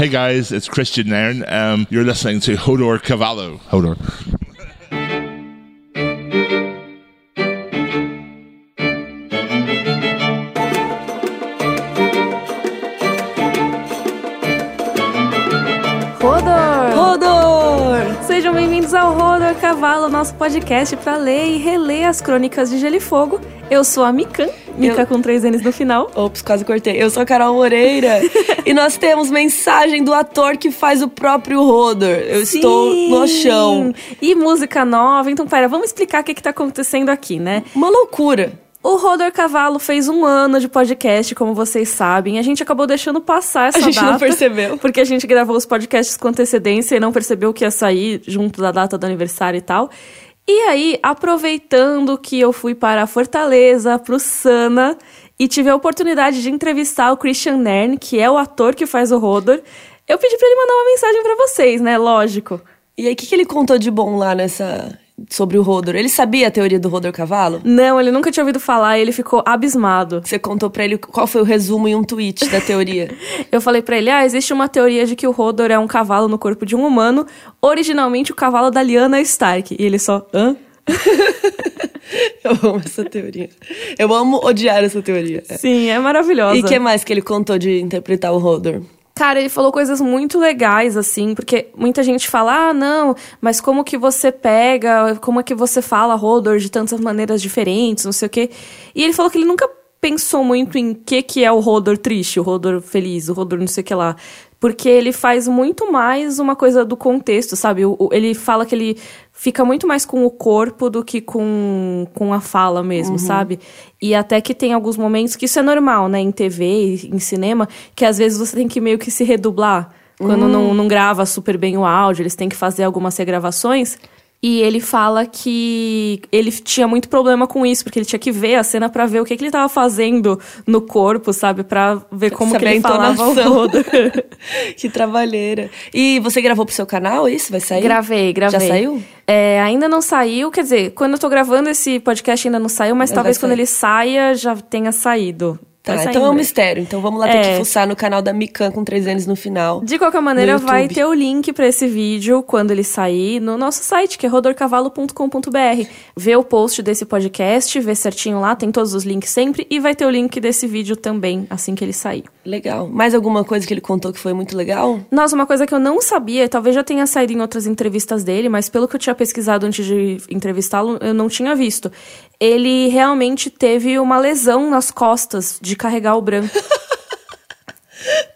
Hey guys, it's Christian Nairn. Um, you're listening to Hodor Cavallo. Hodor. Rodor! Rodor! Sejam bem-vindos ao Rodor Cavalo, nosso podcast para ler e reler as crônicas de Gelo e Fogo. Eu sou a Mikan, Mika Eu- com três N's no final. Ops, quase cortei. Eu sou a Carol Moreira e nós temos mensagem do ator que faz o próprio Rodor. Eu estou no chão. E música nova. Então, pera, vamos explicar o que, que tá acontecendo aqui, né? Uma loucura. O Rodor Cavalo fez um ano de podcast, como vocês sabem. A gente acabou deixando passar essa A gente data. não percebeu. Porque a gente gravou os podcasts com antecedência e não percebeu que ia sair junto da data do aniversário e tal. E aí, aproveitando que eu fui para Fortaleza, pro Sana, e tive a oportunidade de entrevistar o Christian Nern, que é o ator que faz o Rodor, eu pedi pra ele mandar uma mensagem pra vocês, né? Lógico. E aí, o que, que ele contou de bom lá nessa. Sobre o Rodor? Ele sabia a teoria do Rodor Cavalo? Não, ele nunca tinha ouvido falar e ele ficou abismado. Você contou pra ele qual foi o resumo em um tweet da teoria. Eu falei pra ele: ah, existe uma teoria de que o Hodor é um cavalo no corpo de um humano, originalmente o cavalo da Lyanna Stark. E ele só, hã? Eu amo essa teoria. Eu amo odiar essa teoria. Sim, é maravilhosa. E o que mais que ele contou de interpretar o Rodor? Cara, ele falou coisas muito legais, assim, porque muita gente fala, ah, não, mas como que você pega, como é que você fala Hodor de tantas maneiras diferentes, não sei o quê. E ele falou que ele nunca pensou muito em que que é o Hodor triste, o Hodor feliz, o Hodor não sei o que lá. Porque ele faz muito mais uma coisa do contexto, sabe? O- o- ele fala que ele fica muito mais com o corpo do que com, com a fala mesmo, sabe? E até que tem alguns momentos que isso é normal, né? Em TV, em cinema, que às vezes você tem que meio que se redublar. Quando não, não grava super bem o áudio, eles têm que fazer algumas regravações. E ele fala que ele tinha muito problema com isso, porque ele tinha que ver a cena pra ver o que, que ele tava fazendo no corpo, sabe? Pra ver como Saber que a ele falava o rodo. que trabalheira. E você gravou pro seu canal isso? Vai sair? Gravei, gravei. Já saiu? É, ainda não saiu, quer dizer, quando eu tô gravando esse podcast ainda não saiu, mas Mas talvez quando ele saia já tenha saído. Tá, Vai sair então é um mistério. Então vamos lá ter É. que fuçar no canal da Mikan com três N's no final. De qualquer maneira, vai ter o link pra esse vídeo quando ele sair no nosso site, que é rodorcavalo.com.br. Vê o post desse podcast, vê certinho lá, tem todos os links sempre, e vai ter o link desse vídeo também, assim que ele sair. Legal. Mais alguma coisa que ele contou que foi muito legal? Nossa, uma coisa que eu não sabia, talvez já tenha saído em outras entrevistas dele, mas pelo que eu tinha pesquisado antes de entrevistá-lo, eu não tinha visto. Ele realmente teve uma lesão nas costas de carregar o Bran.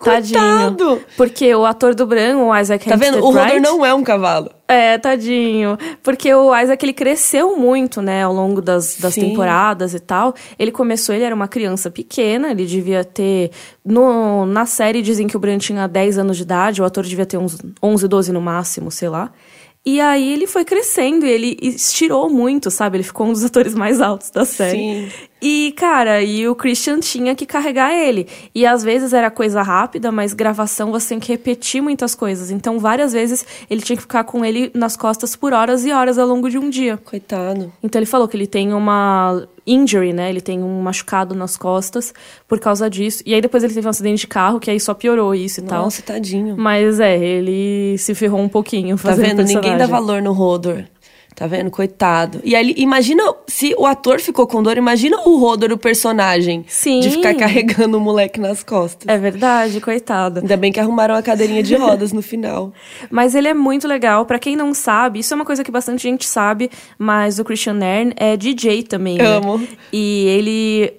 Tadinho. Coitado! Porque o ator do Bran, o Isaac Tá vendo? O Wright- não é um cavalo. É, tadinho. Porque o Isaac, ele cresceu muito, né, ao longo das, das Sim. temporadas e tal. Ele começou, ele era uma criança pequena, ele devia ter... No, na série dizem que o Bran tinha 10 anos de idade, o ator devia ter uns 11, 12 no máximo, sei lá. E aí ele foi crescendo e ele estirou muito, sabe? Ele ficou um dos atores mais altos da série. Sim. E, cara, e o Christian tinha que carregar ele. E às vezes era coisa rápida, mas gravação você tem que repetir muitas coisas. Então, várias vezes ele tinha que ficar com ele nas costas por horas e horas ao longo de um dia. Coitado. Então ele falou que ele tem uma injury, né? Ele tem um machucado nas costas por causa disso. E aí depois ele teve um acidente de carro, que aí só piorou isso e tal. Nossa, tadinho. Mas é, ele se ferrou um pouquinho Tá fazendo vendo? Ninguém dá valor no Rodor. Tá vendo? Coitado. E ali, imagina se o ator ficou com dor, imagina o Rodor, o personagem. Sim. De ficar carregando o moleque nas costas. É verdade, coitado. Ainda bem que arrumaram a cadeirinha de rodas no final. Mas ele é muito legal. Pra quem não sabe, isso é uma coisa que bastante gente sabe, mas o Christian Nairn é DJ também. né? Amo. E ele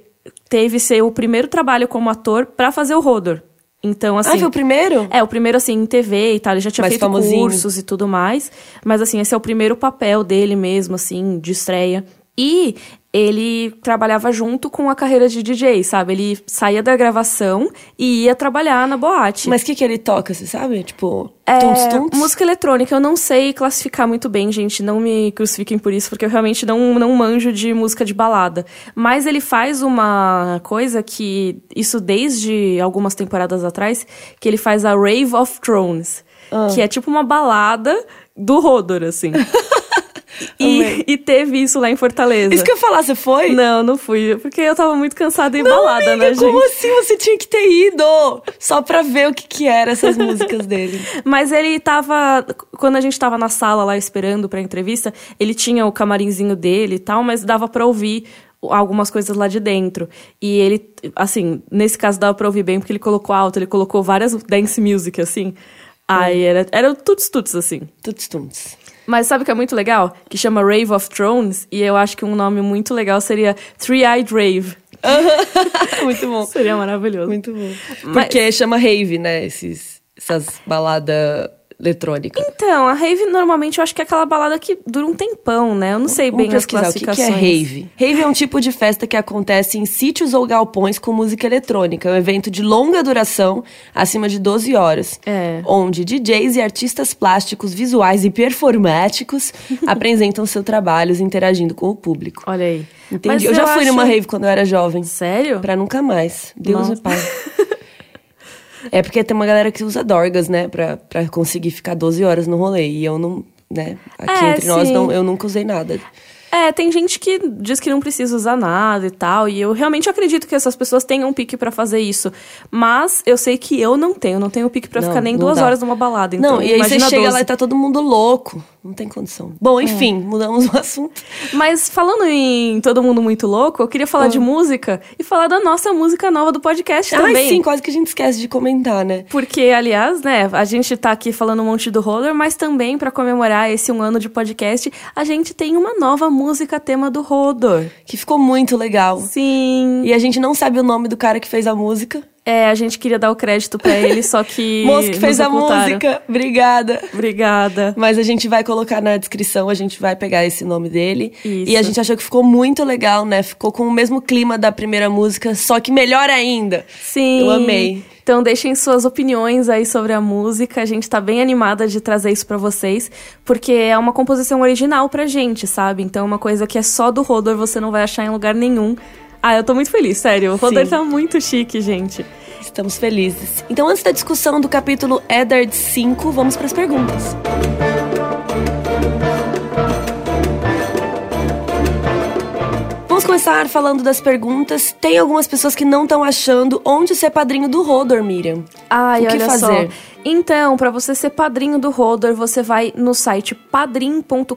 teve seu primeiro trabalho como ator pra fazer o Rodor. Então, assim. ah, foi o primeiro? É, o primeiro, assim, em TV e tal. Ele já tinha Mais feito famosinho. cursos e tudo mais. Mas, assim, esse é o primeiro papel dele mesmo, assim, de estreia. E ele trabalhava junto com a carreira de DJ, sabe? Ele saía da gravação e ia trabalhar na boate. Mas o que, que ele toca, você sabe? Tipo, É, tunts, tunts? música eletrônica, eu não sei classificar muito bem, gente. Não me crucifiquem por isso, porque eu realmente não, não manjo de música de balada. Mas ele faz uma coisa que. Isso desde algumas temporadas atrás, que ele faz a Rave of Thrones. Ah. Que é tipo uma balada do Rodor, assim. E, e teve isso lá em Fortaleza. Isso que eu ia falar, você foi? Não, não fui, porque eu tava muito cansada e balada, amiga, né, como gente? assim você tinha que ter ido? Só pra ver o que que eram essas músicas dele. Mas ele tava. Quando a gente tava na sala lá esperando pra entrevista, ele tinha o camarinzinho dele e tal, mas dava pra ouvir algumas coisas lá de dentro. E ele, assim, nesse caso dava pra ouvir bem porque ele colocou alto, ele colocou várias dance music, assim. Aí era, era tuts-tuts, assim. Tuts tuts. Mas sabe o que é muito legal? Que chama Rave of Thrones, e eu acho que um nome muito legal seria Three-Eyed Rave. Muito bom. Seria maravilhoso. Muito bom. Mas- Porque chama rave, né? Esses, essas baladas eletrônicas. Então, a rave normalmente eu acho que é aquela balada que dura um tempão, né? Eu não sei bem Vamos as pesquisar o que, que é classificações. rave. Rave é um tipo de festa que acontece em sítios ou galpões com música eletrônica. É um evento de longa duração, acima de 12 horas. É. Onde DJs e artistas plásticos, visuais e performáticos apresentam seus trabalhos interagindo com o público. Olha aí. Entendi. Mas eu já fui acho- numa rave quando eu era jovem. Sério? Pra nunca mais. Deus Não. me pai. é porque tem uma galera que usa dorgas, né? Pra, pra conseguir ficar 12 horas no rolê. E eu não, né? Aqui É, entre nós, sim. não, eu nunca usei nada. É, tem gente que diz que não precisa usar nada e tal, e eu realmente acredito que essas pessoas tenham um pique pra fazer isso. Mas eu sei que eu não tenho, não tenho pique pra Não, ficar nem duas dá. horas numa balada. Então, não, e aí você chega 12. lá e tá todo mundo louco. Não tem condição. Bom, enfim, mudamos o assunto. Mas falando em todo mundo muito louco, eu queria falar de música e falar da nossa música nova do podcast também. Ai, sim, quase que a gente esquece de comentar, né? Porque, aliás, né, a gente tá aqui falando um monte do roller, mas também pra comemorar esse um ano de podcast, a gente tem uma nova música tema do Rodor. Que ficou muito legal. Sim. E a gente não sabe o nome do cara que fez a música. É, a gente queria dar o crédito pra ele, só que. Moço que fez a música. Obrigada. Obrigada. Mas a gente vai colocar na descrição, a gente vai pegar esse nome dele. Isso. E a gente achou que ficou muito legal, né? Ficou com o mesmo clima da primeira música, só que melhor ainda. Sim. Eu amei. Então deixem suas opiniões aí sobre a música. A gente tá bem animada de trazer isso pra vocês, porque é uma composição original pra gente, sabe? Então é uma coisa que é só do Rodor, você não vai achar em lugar nenhum. Ah, eu tô muito feliz, sério. O Sim. tá muito chique, gente. Estamos felizes. Então, antes da discussão do capítulo Eddard 5, vamos para as perguntas. Vamos começar falando das perguntas. Tem algumas pessoas que não estão achando onde ser padrinho do Rodor, Miriam. Ai, O que olha fazer? só. Então, pra você ser padrinho do Rodor, você vai no site padrim.com.br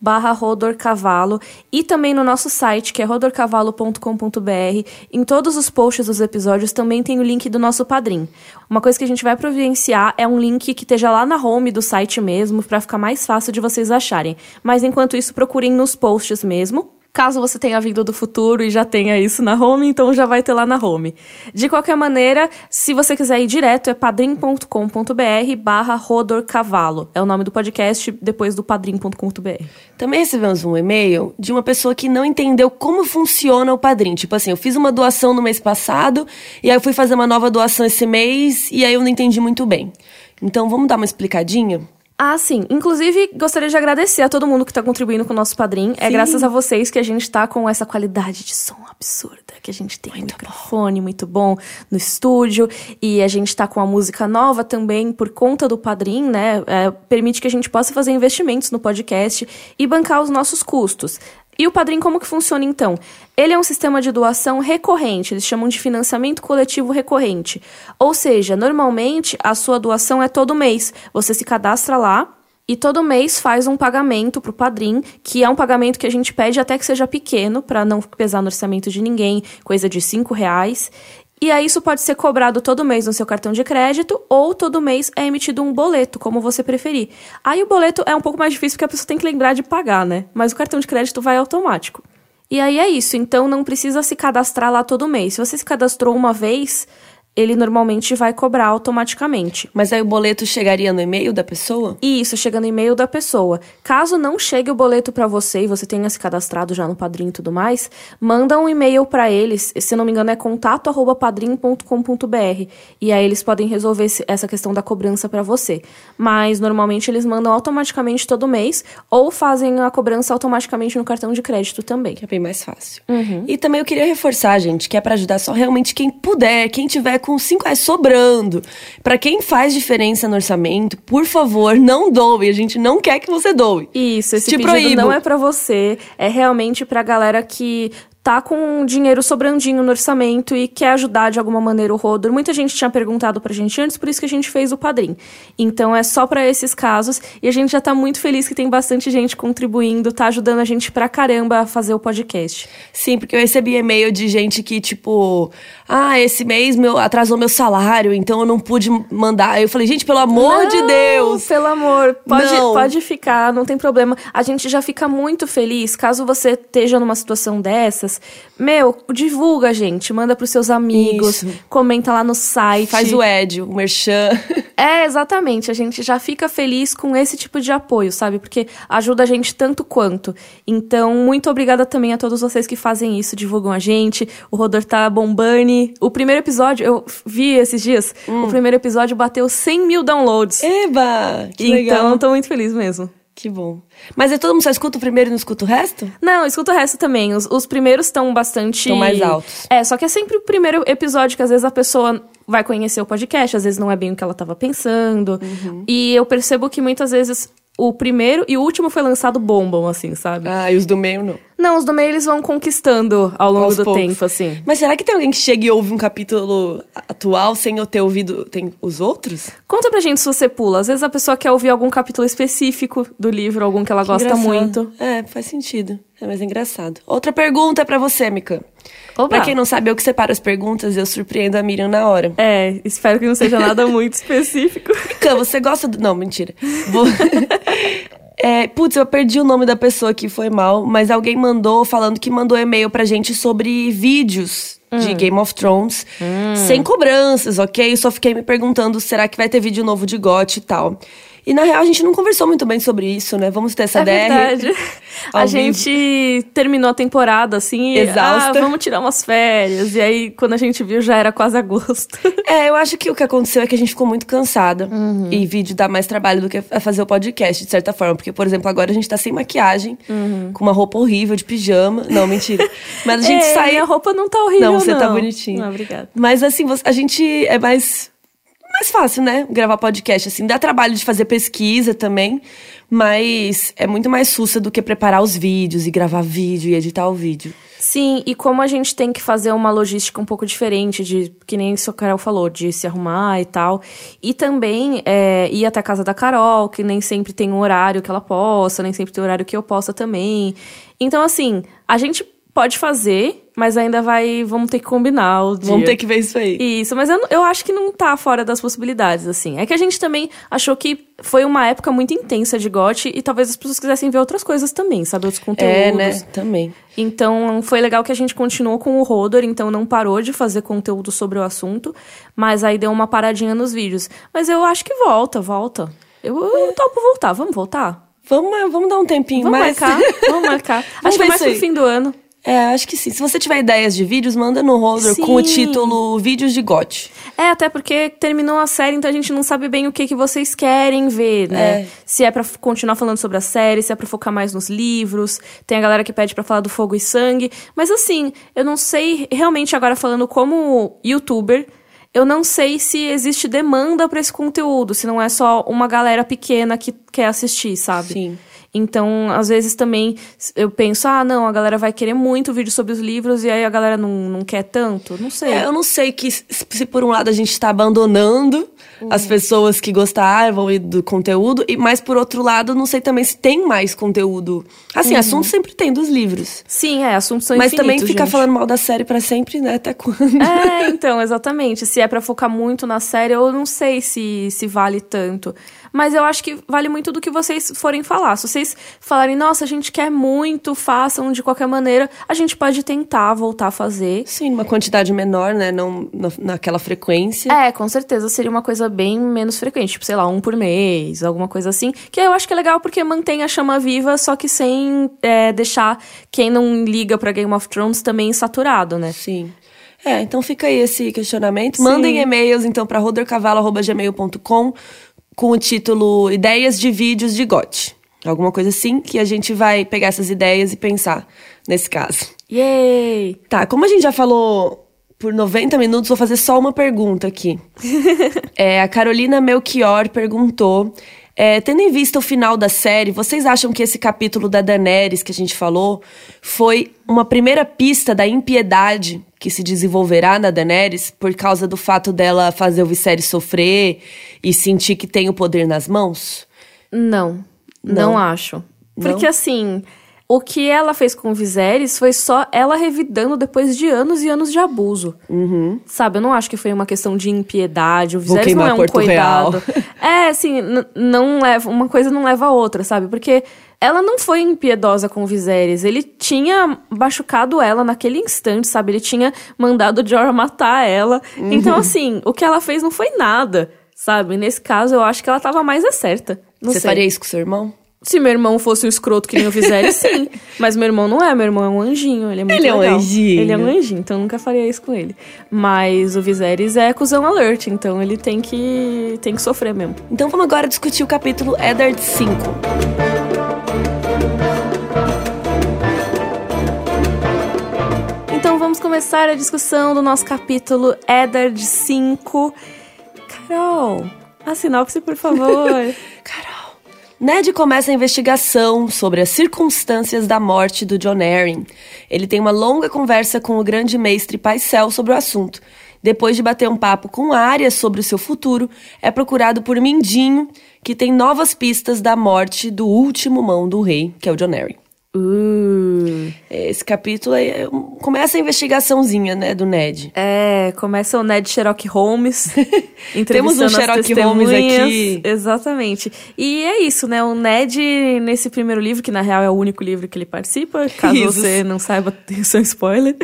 barra Rodor Cavalo e também no nosso site, que é rodorcavalo.com.br. Em todos os posts dos episódios também tem o link do nosso padrim. Uma coisa que a gente vai providenciar é um link que esteja lá na home do site mesmo, pra ficar mais fácil de vocês acharem. Mas enquanto isso, procurem nos posts mesmo. Caso você tenha vindo do futuro e já tenha isso na home, então já vai ter lá na home. De qualquer maneira, se você quiser ir direto, é padrim.com.br barra rodorcavalo. É o nome do podcast, depois do padrim.com.br. Também recebemos um e-mail de uma pessoa que não entendeu como funciona o padrinho. Tipo assim, eu fiz uma doação no mês passado, e aí eu fui fazer uma nova doação esse mês, e aí eu não entendi muito bem. Então, vamos dar uma explicadinha? Ah, sim. Inclusive, gostaria de agradecer a todo mundo que tá contribuindo com o nosso padrim. É graças a vocês que a gente tá com essa qualidade de som absurda. Que a gente tem um microfone muito bom no estúdio. E a gente tá com a música nova também por conta do padrim, né? É, permite que a gente possa fazer investimentos no podcast e bancar os nossos custos. E o Padrim, como que funciona então? Ele é um sistema de doação recorrente, eles chamam de financiamento coletivo recorrente. Ou seja, normalmente a sua doação é todo mês. Você se cadastra lá e todo mês faz um pagamento pro Padrim, que é um pagamento que a gente pede até que seja pequeno, para não pesar no orçamento de ninguém, coisa de cinco reais. E aí isso pode ser cobrado todo mês no seu cartão de crédito ou todo mês é emitido um boleto, como você preferir. Aí o boleto é um pouco mais difícil porque a pessoa tem que lembrar de pagar, né? Mas o cartão de crédito vai automático. E aí é isso, então não precisa se cadastrar lá todo mês. Se você se cadastrou uma vez, ele normalmente vai cobrar automaticamente. Mas aí o boleto chegaria no e-mail da pessoa? E isso chega no e-mail da pessoa. Caso não chegue o boleto pra você e você tenha se cadastrado já no Padrim e tudo mais, manda um e-mail pra eles, se não me engano é contato@padrim.com.br, e aí eles podem resolver essa questão da cobrança pra você. Mas normalmente eles mandam automaticamente todo mês ou fazem a cobrança automaticamente no cartão de crédito também. Que é bem mais fácil. E também eu queria reforçar, gente, que é pra ajudar só realmente quem puder, quem tiver com 5 reais sobrando. Pra quem faz diferença no orçamento, por favor, não doe. A gente não quer que você doe. Isso, esse Te pedido proíbo. não é pra você, é realmente pra galera que tá com dinheiro sobrandinho no orçamento e quer ajudar de alguma maneira o Rodor. Muita gente tinha perguntado pra gente antes, por isso que a gente fez o Padrim. Então é só pra esses casos e a gente já tá muito feliz que tem bastante gente contribuindo, tá ajudando a gente pra caramba a fazer o podcast. Sim, porque eu recebi e-mail de gente que, tipo, ah, esse mês meu, atrasou meu salário, então eu não pude mandar. Aí eu falei, gente, pelo amor de Não, Deus! Pelo amor, pode, Não. pode ficar, não tem problema. A gente já fica muito feliz caso você esteja numa situação dessas. Meu, divulga, gente. Manda pros seus amigos, Isso. comenta lá no site. Faz o Ed, o Merchan. É, exatamente. A gente já fica feliz com esse tipo de apoio, sabe? Porque ajuda a gente tanto quanto. Então, muito obrigada também a todos vocês que fazem isso, divulgam a gente. O Rodor tá bombando. O primeiro episódio, eu vi esses dias, Hum. o primeiro episódio bateu 100 mil downloads. Eba! Que então, legal. tô muito feliz mesmo. Que bom. Mas é todo mundo só escuta o primeiro e não escuta o resto? Não, escuta o resto também. Os, os primeiros estão bastante. Tão mais altos. É, só que é sempre o primeiro episódio que às vezes a pessoa vai conhecer o podcast, às vezes não é bem o que ela tava pensando. Uhum. E eu percebo que muitas vezes o primeiro e o último foi lançado bombam, assim, sabe? Ah, e os do meio não. Não, os do meio eles vão conquistando ao longo Aos do poucos. tempo, assim. Mas será que tem alguém que chega e ouve um capítulo atual sem eu ter ouvido tem os outros? Conta pra gente se você pula. Às vezes a pessoa quer ouvir algum capítulo específico do livro, algum que ela gosta Engraçado. muito. É, faz sentido. É mais engraçado. Outra pergunta pra você, Mica. Opa. Pra quem não sabe, eu que separo as perguntas, eu surpreendo a Miriam na hora. É, espero que não seja nada muito específico. Mica, você gosta do. Não, mentira. Vou... É, putz, eu perdi o nome da pessoa que foi mal, mas alguém mandou falando que mandou e-mail pra gente sobre vídeos de Game of Thrones, sem cobranças, ok? Eu só fiquei me perguntando, será que vai ter vídeo novo de GOT e tal? E na real a gente não conversou muito bem sobre isso, né? Vamos ter essa É DR. verdade. A vivo. gente terminou a temporada assim, Exausta. ah, vamos tirar umas férias. E aí, quando a gente viu, já era quase agosto. É, eu acho que o que aconteceu é que a gente ficou muito cansada. Uhum. E vídeo dá mais trabalho do que a fazer o podcast, de certa forma. Porque, por exemplo, agora a gente tá sem maquiagem, Uhum. com uma roupa horrível de pijama. Não, mentira. Mas a gente Ei, sai. A roupa não tá horrível, Não, não. você tá bonitinho. Ah, obrigada. Mas assim, a gente é mais mais fácil, né? Gravar podcast assim, dá trabalho de fazer pesquisa também, mas é muito mais sussa do que preparar os vídeos e gravar vídeo e editar o vídeo. Sim, e como a gente tem que fazer uma logística um pouco diferente, de que nem o Carol falou, de se arrumar e tal. E também é, ir até a casa da Carol, que nem sempre tem um horário que ela possa, nem sempre tem horário que eu possa também. Então, assim, a gente pode fazer, mas ainda vai. Vamos ter que combinar o dia. Vamos ter que ver isso aí. Isso, mas eu, eu acho que não tá fora das possibilidades, assim. É que a gente também achou que foi uma época muito intensa de GOT e talvez as pessoas quisessem ver outras coisas também, sabe? Outros conteúdos. É, né? Também. Então, foi legal que a gente continuou com o Rodor, então não parou de fazer conteúdo sobre o assunto, mas aí deu uma paradinha nos vídeos. Mas eu acho que volta, volta. Eu, eu topo voltar, vamos voltar? Vamos, vamos dar um tempinho Vamos mais. marcar, vamos marcar. Vamos acho que é mais pro fim do ano. É, acho que sim. Se você tiver ideias de vídeos, manda no Holder com o título Vídeos de GOT. É, até porque terminou a série, então a gente não sabe bem o que, que vocês querem ver, né? É. Se é pra f- continuar falando sobre a série, se é pra focar mais nos livros. Tem a galera que pede pra falar do fogo e sangue. Mas assim, eu não sei, realmente agora falando como youtuber, eu não sei se existe demanda pra esse conteúdo, se não é só uma galera pequena que quer assistir, sabe? Sim. Então, às vezes também eu penso, ah, não, a galera vai querer muito vídeo sobre os livros e aí a galera não, não quer tanto. Não sei. É, eu não sei que se se por um lado a gente está abandonando as pessoas que gostavam e do conteúdo, e mas por outro lado, não sei também se tem mais conteúdo. Assim, assunto sempre tem dos livros. Sim, é, assuntos são mas também ficar gente. falando mal da série pra sempre, né? Até quando? É, então, exatamente. Se é pra focar muito na série, eu não sei se, se vale tanto. Mas eu acho que vale muito do que vocês forem falar. Se vocês falarem, nossa, a gente quer muito, façam de qualquer maneira, a gente pode tentar voltar a fazer. Sim, uma quantidade menor, né? Não na- naquela frequência. É, com certeza seria uma coisa bem menos frequente, tipo, sei lá, um por mês, alguma coisa assim. Que eu acho que é legal porque mantém a chama viva, só que sem é, deixar quem não liga pra Game of Thrones também saturado, né? Sim. É, então fica aí esse questionamento. Sim. Mandem e-mails, então, para rodercavalo.gmail.com com o título Ideias de Vídeos de GOT. Alguma coisa assim, que a gente vai pegar essas ideias e pensar nesse caso. Yay! Tá, como a gente já falou por 90 minutos, vou fazer só uma pergunta aqui. é, a Carolina Melchior perguntou. É, tendo em vista o final da série, vocês acham que esse capítulo da Daenerys que a gente falou foi uma primeira pista da impiedade que se desenvolverá na Daenerys por causa do fato dela fazer o Viserys sofrer e sentir que tem o poder nas mãos? Não, não, Não? acho. Porque Não? assim, o que ela fez com o Viserys foi só ela revidando depois de anos e anos de abuso. Sabe, eu não acho que foi uma questão de impiedade. O Viserys não é um Porto cuidado. É, assim, não leva, uma coisa não leva a outra, sabe? Porque ela não foi impiedosa com o Viserys. Ele tinha machucado ela naquele instante, sabe? Ele tinha mandado o Jorah matar ela. Então, assim, o que ela fez não foi nada, sabe? Nesse caso, eu acho que ela tava mais é certa. Não Você sei. faria isso com seu irmão? Se meu irmão fosse um escroto que nem o Viserys, sim. Mas meu irmão não é, meu irmão é um anjinho, ele é muito Ele é um legal. anjinho. Ele é um anjinho, então eu nunca faria isso com ele. Mas o Viserys é cuzão alert, então ele tem que tem que sofrer mesmo. Então vamos agora discutir o capítulo Eddard 5. Então vamos começar a discussão do nosso capítulo Eddard 5. Carol, a sinopse, por favor. Carol. Ned começa a investigação sobre as circunstâncias da morte do John Arryn. Ele tem uma longa conversa com o grande mestre Paisel sobre o assunto. Depois de bater um papo com Arya sobre o seu futuro, é procurado por Mindinho, que tem novas pistas da morte do último mão do rei, que é o John Arryn. Uh. Esse capítulo aí é começa a investigaçãozinha, né, do Ned. É, começa o Ned Sherlock Holmes. Temos um Sherlock Holmes aqui. Exatamente. E é isso, né? O Ned, nesse primeiro livro, que na real é o único livro que ele participa, caso Risos. você não saiba, isso é um spoiler.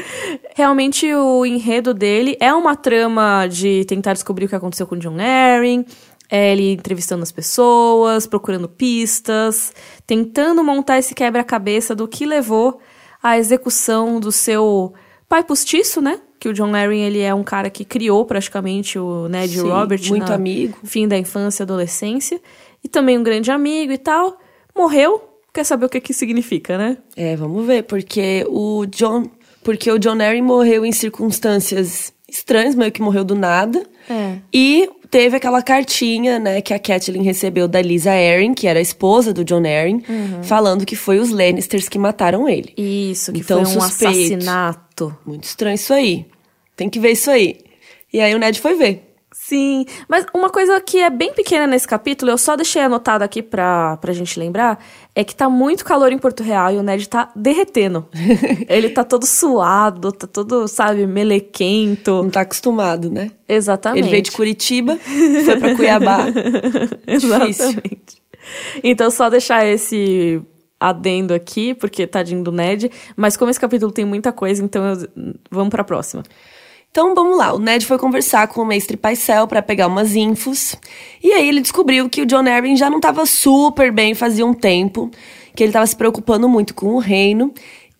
Realmente, o enredo dele é uma trama de tentar descobrir o que aconteceu com John Arryn. É ele entrevistando as pessoas, procurando pistas, tentando montar esse quebra-cabeça do que levou à execução do seu pai postiço, né? Que o John Arryn, ele é um cara que criou praticamente o Ned Sim, Robert muito amigo. fim da infância e adolescência. E também um grande amigo e tal. Morreu. Quer saber o que que significa, né? É, vamos ver, porque o John, porque o John Arryn morreu em circunstâncias estranhas, meio que morreu do nada. É. E teve aquela cartinha, né, que a Catelyn recebeu da Lisa Arryn, que era a esposa do John Arryn, Uhum. falando que foi os Lannisters que mataram ele. Isso, que Então, foi um suspeito. assassinato. Muito estranho isso aí. Tem que ver isso aí. E aí o Ned foi ver. Sim, mas uma coisa que é bem pequena nesse capítulo, eu só deixei anotado aqui pra, pra gente lembrar, é que tá muito calor em Porto Real e o Ned tá derretendo. Ele tá todo suado, tá todo, sabe, melequento. Não tá acostumado, né? Exatamente. Ele veio de Curitiba, foi pra Cuiabá. Exatamente. Então, só deixar esse adendo aqui, porque tadinho do Ned. Mas como esse capítulo tem muita coisa, então eu- vamos pra próxima. Então vamos lá, o Ned foi conversar com o mestre Paisel pra pegar umas infos. E aí ele descobriu que o John Arryn já não tava super bem fazia um tempo, que ele tava se preocupando muito com o reino.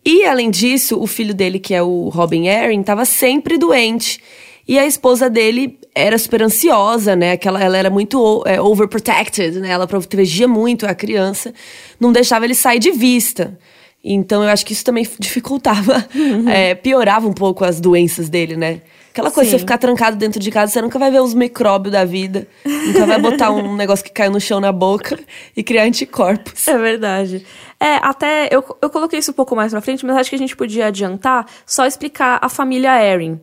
E além disso, o filho dele, que é o Robin Arryn, tava sempre doente. E a esposa dele era super ansiosa, né? Aquela, ela era muito é, overprotected, né? Ela protegia muito a criança, não deixava ele sair de vista. Então eu acho que isso também dificultava, é, piorava um pouco as doenças dele, né? Aquela coisa, Sim. você ficar trancado dentro de casa, você nunca vai ver os micróbios da vida, nunca vai botar um negócio que caiu no chão na boca e criar anticorpos. É verdade. É, até eu, eu coloquei isso um pouco mais pra frente, mas acho que a gente podia adiantar, só explicar a família Arryn.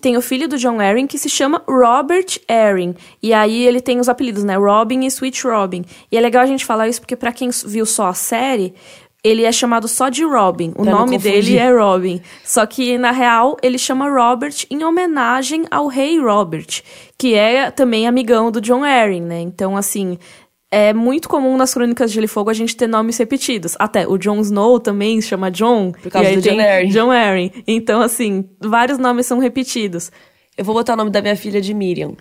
Tem o filho do John Arryn que se chama Robert Arryn. E aí ele tem os apelidos, né? Robin e Sweet Robin. E é legal a gente falar isso porque pra quem viu só a série, ele é chamado só de Robin. O Pra nome dele é Robin. Só que, na real, ele chama Robert em homenagem ao rei Robert, que é também amigão do John Arryn, né? Então, assim, é muito comum nas Crônicas de Gelo e Fogo a gente ter nomes repetidos. Até o Jon Snow também se chama John. Por causa do John Arryn. John Arryn. Então, assim, vários nomes são repetidos. Eu vou botar o nome da minha filha de Miriam.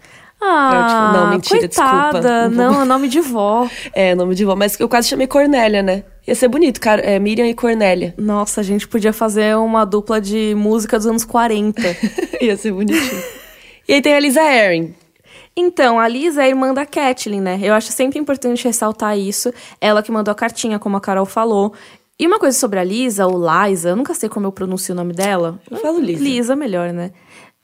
Ah, tipo, não, mentira, coitada. desculpa. Não, é nome de vó. É, nome de vó, mas eu quase chamei Cornélia, né? Ia ser bonito, cara. É Miriam e Cornélia. Nossa, a gente podia fazer uma dupla de música dos anos 40. Ia ser bonitinho. e aí tem a Lisa Arryn. Então, a Lisa é a irmã da Kathleen, né? Eu acho sempre importante ressaltar isso. Ela que mandou a cartinha, como a Carol falou. E uma coisa sobre a Lisa, ou Liza, eu nunca sei como eu pronuncio o nome dela. Eu falo Lisa. Lisa, melhor, né?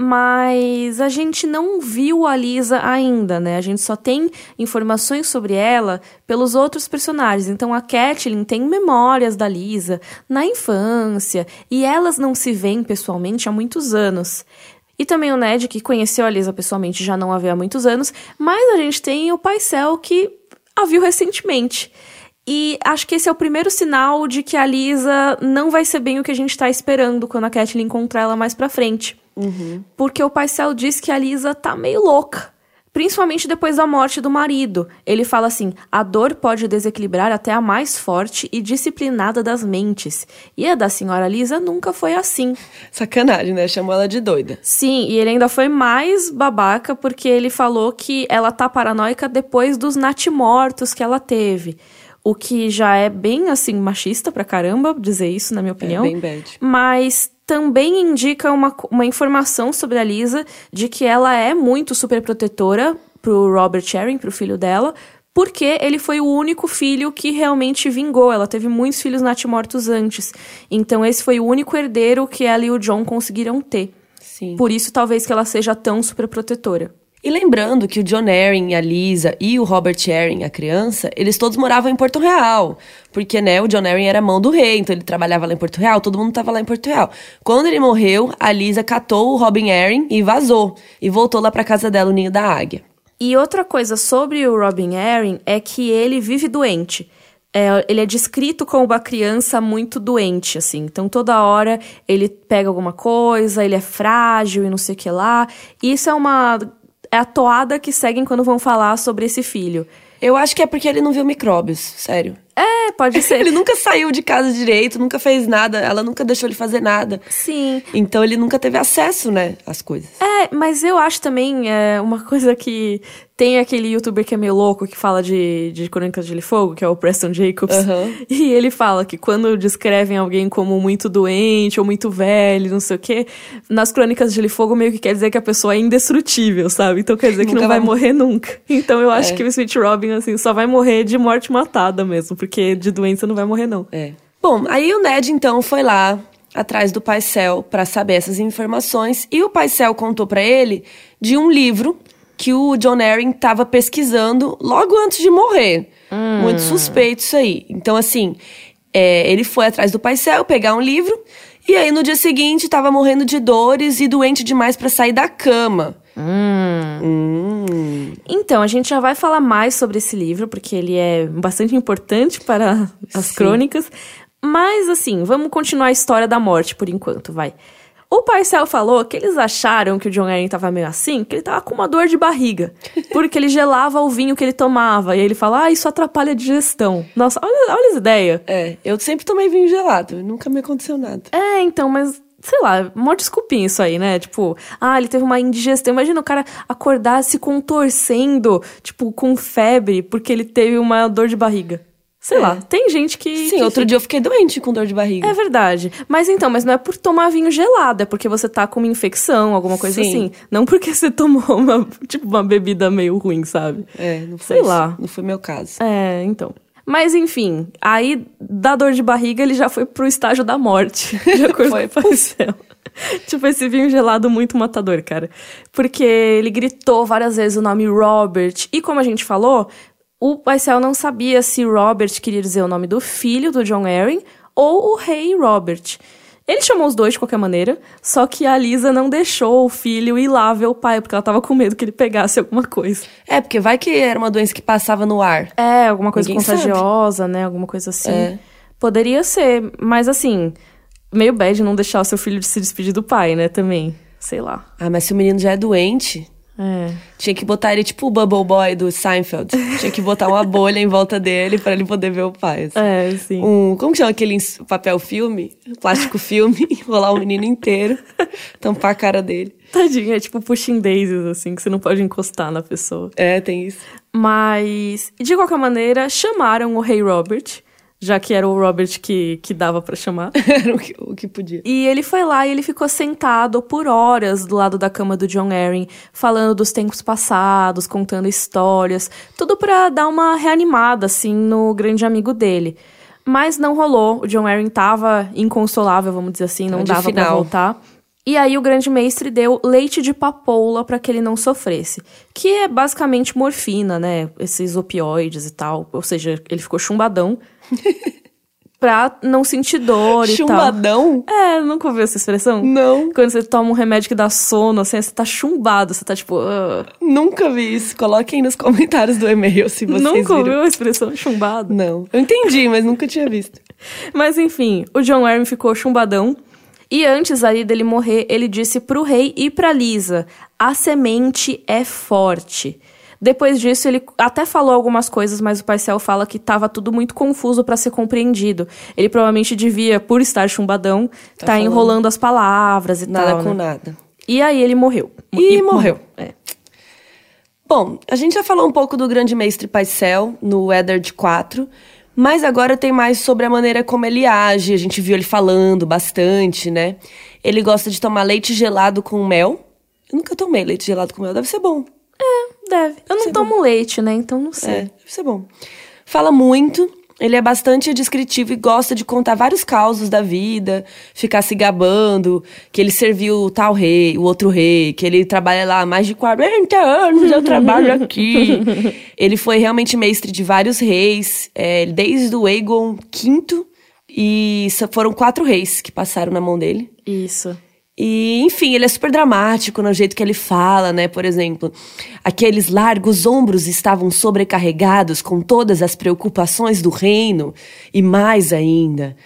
Mas a gente não viu a Lisa ainda, né? A gente só tem informações sobre ela pelos outros personagens. Então a Kathleen tem memórias da Lisa na infância e elas não se veem pessoalmente há muitos anos. E também o Ned, que conheceu a Lisa pessoalmente, já não a vê há muitos anos, mas a gente tem o Paisel que a viu recentemente. E acho que esse é o primeiro sinal de que a Lisa não vai ser bem o que a gente tá esperando quando a Kathleen encontrar ela mais pra frente. Uhum. Porque o Paisel diz que a Lisa tá meio louca. Principalmente depois da morte do marido. Ele fala assim: a dor pode desequilibrar até a mais forte e disciplinada das mentes. E a da senhora Lisa nunca foi assim. Sacanagem, né? Chamou ela de doida. Sim, e ele ainda foi mais babaca porque ele falou que ela tá paranoica depois dos natimortos que ela teve. O que já é bem assim machista pra caramba dizer isso, na minha opinião. É bem bad. Mas também indica uma, uma informação sobre a Lisa de que ela é muito super protetora pro Robert Sharing, pro filho dela, porque ele foi o único filho que realmente vingou. Ela teve muitos filhos natimortos antes. Então esse foi o único herdeiro que ela e o John conseguiram ter. Sim. Por isso talvez que ela seja tão super protetora. E lembrando que o John Arryn, a Lisa e o Robert Arryn, a criança, eles todos moravam em Porto Real. Porque, né, o John Arryn era mão do rei, então ele trabalhava lá em Porto Real, todo mundo tava lá em Porto Real. Quando ele morreu, a Lisa catou o Robin Arryn e vazou. E voltou lá pra casa dela, o Ninho da Águia. E outra coisa sobre o Robin Arryn é que ele vive doente. É, ele é descrito como uma criança muito doente, assim. Então, toda hora ele pega alguma coisa, ele é frágil e não sei o que lá. E isso é uma é a toada que seguem quando vão falar sobre esse filho. Eu acho que é porque ele não viu micróbios, sério. É, pode ser. ele nunca saiu de casa direito, nunca fez nada, ela nunca deixou ele fazer nada. Sim. Então ele nunca teve acesso, né, às coisas. É, mas eu acho também é, uma coisa que tem aquele youtuber que é meio louco que fala de, de Crônicas de Fogo, que é o Preston Jacobs. Uhum. E ele fala que quando descrevem alguém como muito doente ou muito velho, não sei o quê, nas Crônicas de Fogo meio que quer dizer que a pessoa é indestrutível, sabe? Então quer dizer que Nunca não vai vai- morrer nunca. Então eu acho É. que o Sweet Robin, assim, só vai morrer de morte matada mesmo, porque de doença não vai morrer, não. É. Bom, aí o Ned então foi lá atrás do pai Cell para saber essas informações e o pai Cell contou para ele de um livro que o John Arryn estava pesquisando logo antes de morrer. Muito suspeito isso aí. Então assim, é, ele foi atrás do pai Cell pegar um livro e aí no dia seguinte estava morrendo de dores e doente demais para sair da cama. Hum. Então, a gente já vai falar mais sobre esse livro, porque ele é bastante importante para as Sim. crônicas. Mas, assim, vamos continuar a história da morte por enquanto, vai. O Parcel falou que eles acharam que o John Arryn tava meio assim, que ele tava com uma dor de barriga. Porque ele gelava o vinho que ele tomava. E aí ele fala, ah, isso atrapalha a digestão. Nossa, olha, olha as ideias. É, eu sempre tomei vinho gelado, nunca me aconteceu nada. É, então, mas sei lá, mó desculpinha isso aí, né? Tipo, ah, ele teve uma indigestão. Imagina o cara acordar se contorcendo, tipo, com febre, porque ele teve uma dor de barriga. Sei É. lá, tem gente que. Sim, que outro fica- dia eu fiquei doente com dor de barriga. É verdade. Mas então, mas não é por tomar vinho gelado, é porque você tá com uma infecção, alguma coisa Sim. assim. Não porque você tomou uma, tipo, uma bebida meio ruim, sabe? É, não foi Sei isso. lá. Não foi meu caso. É, então. Mas enfim, aí da dor de barriga ele já foi pro estágio da morte, de acordo Foi. com o Paisel. tipo, esse vinho gelado muito matador, cara. Porque ele gritou várias vezes o nome Robert. E como a gente falou, o Paisel não sabia se Robert queria dizer o nome do filho do John Arryn ou o rei Robert. Ele chamou os dois de qualquer maneira, só que a Lisa não deixou o filho ir lá ver o pai, porque ela tava com medo que ele pegasse alguma coisa. É, porque vai que era uma doença que passava no ar. É, alguma coisa Ninguém contagiosa, né? Alguma coisa assim. É. Poderia ser, mas assim, meio bad não deixar o seu filho de se despedir do pai, né? Também. Sei lá. Ah, mas se o menino já é doente, É. tinha que botar ele tipo o Bubble Boy do Seinfeld. tinha que botar uma bolha em volta dele pra ele poder ver o pai. assim. É, sim. Um, como que chama aquele papel filme? Plástico filme, enrolar o menino inteiro, tampar a cara dele. Tadinho, é tipo pushing daisies, assim, que você não pode encostar na pessoa. É, tem isso. Mas, de qualquer maneira, chamaram o rei Robert, já que era o Robert que, que dava pra chamar. Era o que, o que podia. E ele foi lá e ele ficou sentado por horas do lado da cama do John Arryn, falando dos tempos passados, contando histórias, tudo pra dar uma reanimada assim no grande amigo dele. Mas não rolou, o John Arryn tava inconsolável, vamos dizer assim, não dava pra final. voltar. E aí o grande mestre deu leite de papoula para que ele não sofresse, que é basicamente morfina, né? Esses opioides e tal. Ou seja, ele ficou chumbadão. pra não sentir dor e tal. Chumbadão? É, nunca ouviu essa expressão? Não. Quando você toma um remédio que dá sono, assim, você tá chumbado, você tá tipo. "Ah". Nunca vi isso. Coloquem nos comentários do e-mail se vocês nunca viram. ouviu a expressão chumbado? Não. Eu entendi, mas nunca tinha visto. Mas enfim, o John Arryn ficou chumbadão. E antes ali dele morrer, ele disse pro rei e pra Lisa: a semente é forte. Depois disso, ele até falou algumas coisas, mas o Paisel fala que tava tudo muito confuso pra ser compreendido. Ele provavelmente devia, por estar chumbadão, tá, falando. enrolando as palavras e Nada tal. com né? nada. E aí ele morreu. E morreu. É. Bom, a gente já falou um pouco do grande mestre Paisel no Eddard 4, mas agora tem mais sobre a maneira como ele age. A gente viu ele falando bastante, né? Ele gosta de tomar leite gelado com mel. Eu nunca tomei leite gelado com mel, deve ser bom. Deve. Eu não Ser tomo leite, né? Então não É, sei. deve ser bom. Fala muito, ele é bastante descritivo e gosta de contar vários causos da vida, ficar se gabando, que ele serviu tal rei, o outro rei, que ele trabalha lá há mais de 40 anos, eu trabalho aqui. ele foi realmente mestre de vários reis, é, desde o Aegon V, e foram quatro reis que passaram na mão dele. Isso. E, enfim, ele é super dramático no jeito que ele fala, né? Por exemplo, aqueles largos ombros estavam sobrecarregados com todas as preocupações do reino, e mais ainda,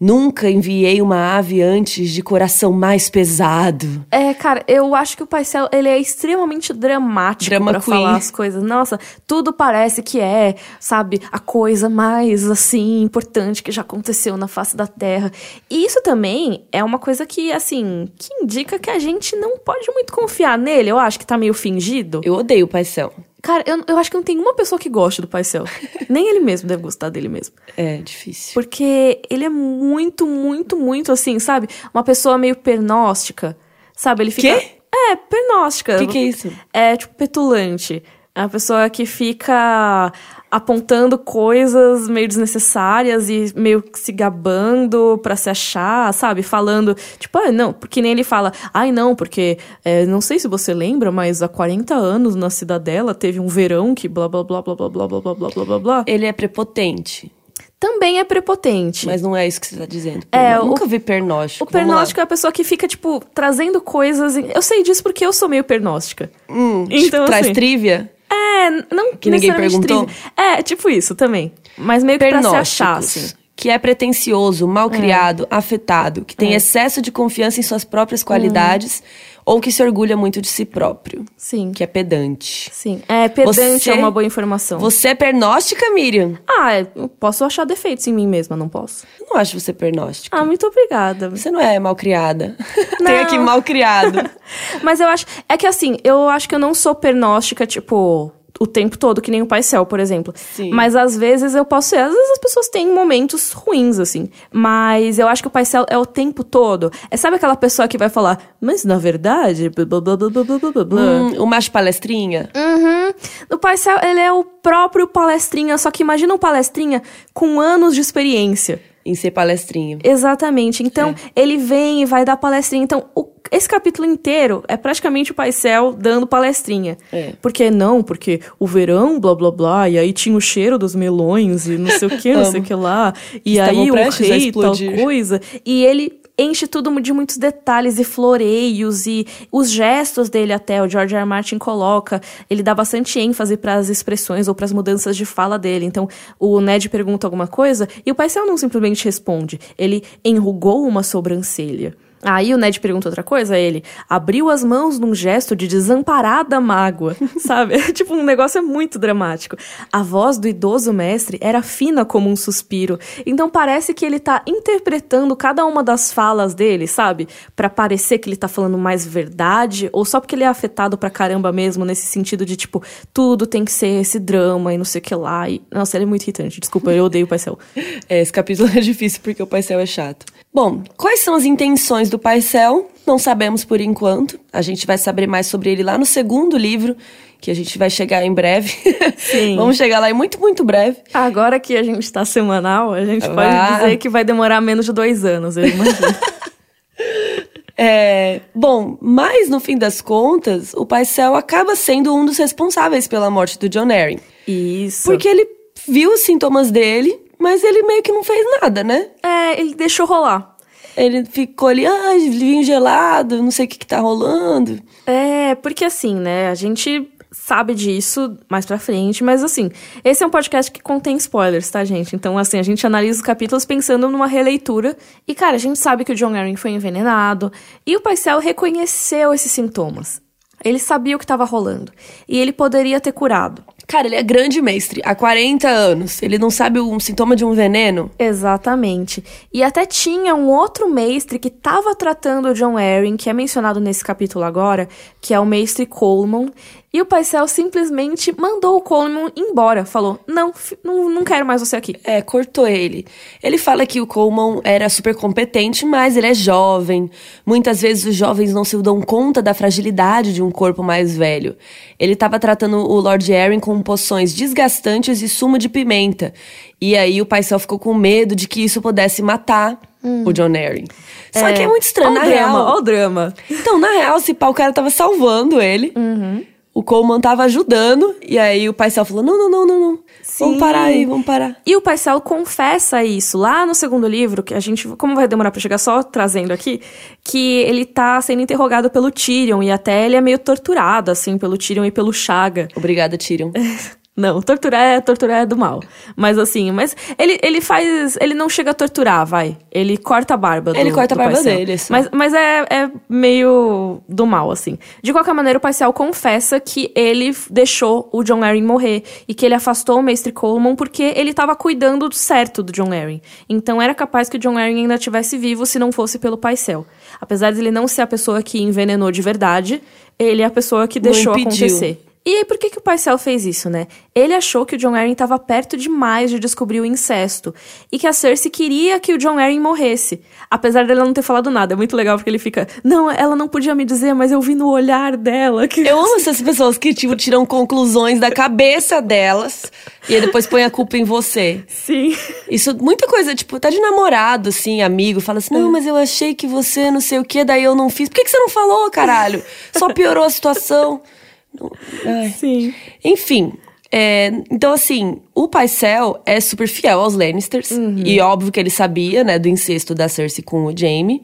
nunca enviei uma ave antes de coração mais pesado. É, cara, eu acho que o Paisel, ele é extremamente dramático Drama pra queen. falar as coisas. Nossa, tudo parece que é, sabe, a coisa mais, assim, importante que já aconteceu na face da Terra. E isso também é uma coisa que, assim, que indica que a gente não pode muito confiar nele. Eu acho que tá meio fingido. Eu odeio o Paisel. Cara, eu, eu acho que não tem uma pessoa que goste do Paisel. Nem ele mesmo deve gostar dele mesmo. É difícil. Porque ele é muito, muito, muito assim, sabe? Uma pessoa meio pernóstica. Sabe? Ele fica. Quê? É, pernóstica. O que, que é isso? É, tipo, petulante. É uma pessoa que fica apontando coisas meio desnecessárias e meio se gabando pra se achar, sabe? Falando, tipo, ah, não, porque nem ele fala, ai não, porque é, não sei se você lembra, mas há 40 anos na cidadela teve um verão que blá blá blá blá blá blá blá blá blá blá blá. Ele é prepotente, Também é prepotente. mas não é isso que você tá dizendo. É, Eu o- nunca vi pernóstico. O pernóstico é a pessoa que fica, tipo, trazendo coisas. em- Eu sei disso porque eu sou meio pernóstica. Hum, Então, traz assim- trivia? É, não Que ninguém perguntou? trivia. É, tipo isso também. Mas meio que pra se achar, assim. que é pretencioso, malcriado, afetado, que tem excesso de confiança em suas próprias qualidades ou que se orgulha muito de si próprio, Sim. que é pedante. Sim. É, pedante Você- é uma boa informação. Você é pernóstica, Miriam? Ah, eu posso achar defeitos em mim mesma, não posso? Eu não acho você pernóstica. Ah, muito obrigada. Você não é malcriada. Não. Tem aqui malcriado. Mas eu acho. É que assim, eu acho que eu não sou pernóstica, tipo. O tempo todo, que nem o Paisel, por exemplo. Sim. Mas às vezes eu posso ser. Às vezes as pessoas têm momentos ruins, assim. Mas eu acho que o Paisel é o tempo todo. É sabe aquela pessoa que vai falar, mas na verdade. Blá, blá, blá, blá, blá, blá, blá, blá." Hum, o macho palestrinha? Uhum. O Paisel, ele é o próprio palestrinha, só que imagina um palestrinha com anos de experiência. Em ser palestrinha. Exatamente. Então, ele vem e vai dar palestrinha. Então, o- esse capítulo inteiro é praticamente o Paisel dando palestrinha. É. Porque não, porque o verão, blá blá blá, e aí tinha o cheiro dos melões e não sei o que, não sei o que lá. E Estavam aí o rei, tal coisa. E ele enche tudo de muitos detalhes e floreios e os gestos dele até o George R. R. Martin coloca, ele dá bastante ênfase para as expressões ou para as mudanças de fala dele. Então, o Ned pergunta alguma coisa e o Paisel não simplesmente responde, ele enrugou uma sobrancelha. Aí o Ned pergunta outra coisa, ele abriu as mãos num gesto de desamparada mágoa, sabe? tipo, um negócio é muito dramático. A voz do idoso mestre era fina como um suspiro. Então parece que ele tá interpretando cada uma das falas dele, sabe? Pra parecer que ele tá falando mais verdade, ou só porque ele é afetado pra caramba mesmo, nesse sentido de, tipo, tudo tem que ser esse drama e não sei o que lá. E... Nossa, ele é muito irritante. Desculpa, eu odeio o Paisel. É, esse capítulo é difícil porque o Paisel é chato. Bom, quais são as intenções do Paisel? Não sabemos por enquanto. A gente vai saber mais sobre ele lá no segundo livro, que a gente vai chegar em breve. Sim. Vamos chegar lá em muito, muito breve. Agora que a gente tá semanal, a gente pode Vai. dizer que vai demorar menos de dois anos, eu imagino. É, bom, mas no fim das contas, o Paisel acaba sendo um dos responsáveis pela morte do John Arryn. Isso. Porque ele viu os sintomas dele, mas ele meio que não fez nada, né? É, ele deixou rolar. Ele ficou ali, ah, vinho gelado, não sei o que, que tá rolando. É, porque assim, né, a gente sabe disso mais pra frente, mas assim, esse é um podcast que contém spoilers, tá, gente? Então, assim, a gente analisa os capítulos pensando numa releitura. E, cara, a gente sabe que o John Arryn foi envenenado. E o Paisel reconheceu esses sintomas. Ele sabia o que estava rolando. E ele poderia ter curado. Cara, ele é grande mestre, há 40 anos. Ele não sabe um sintoma de um veneno? Exatamente. E até tinha um outro mestre que estava tratando o John Arryn, que é mencionado nesse capítulo agora, que é o mestre Coleman. E o Paisel simplesmente mandou o Coleman embora. Falou: não, não, não quero mais você aqui. É, cortou ele. Ele fala que o Coleman era super competente, mas ele é jovem. Muitas vezes os jovens não se dão conta da fragilidade de um corpo mais velho. Ele estava tratando o Lord Arryn com poções desgastantes e sumo de pimenta. E aí o Paisel ficou com medo de que isso pudesse matar hum. o John Arryn. Só é. que é muito estranho, na drama, real. Olha o drama. Então, na real, se pau, o cara tava salvando ele. Uhum o Coleman tava ajudando, e aí o Paisel falou: não, não, não, não, não. Sim. Vamos parar aí, vamos parar. E o Paisel confessa isso lá no segundo livro, que a gente. Como vai demorar pra chegar só trazendo aqui, que ele tá sendo interrogado pelo Tyrion, e até ele é meio torturado, assim, pelo Tyrion e pelo Chaga. Obrigada, Tyrion. Não, torturar é, torturar é do mal. Mas assim, mas ele, ele faz. Ele não chega a torturar, vai. Ele corta a barba do Ele corta do a barba dele. Assim. Mas, mas é, é meio do mal, assim. De qualquer maneira, o Paisel confessa que ele deixou o John Arryn morrer. E que ele afastou o Mestre Coleman porque ele tava cuidando certo do John Arryn. Então era capaz que o John Arryn ainda estivesse vivo se não fosse pelo Paisel. Apesar de ele não ser a pessoa que envenenou de verdade, ele é a pessoa que deixou acontecer. E aí, por que, que o Paisel fez isso, né? Ele achou que o John Arryn estava perto demais de descobrir o incesto. E que a Cersei queria que o John Arryn morresse. Apesar dela não ter falado nada. É muito legal porque ele fica... Não, ela não podia me dizer, mas eu vi no olhar dela que... Eu amo essas pessoas que, tipo, tiram conclusões da cabeça delas. E aí depois põe a culpa em você. Sim. Isso, muita coisa, tipo, tá de namorado, assim, amigo. Fala assim, não, é. mas eu achei que você não sei o que, daí eu não fiz. Por que, que você não falou, caralho? Só piorou a situação. Ai. Sim. Enfim, é, então, assim, o Paisel é super fiel aos Lannisters. Uhum. E óbvio que ele sabia, né, do incesto da Cersei com o Jaime.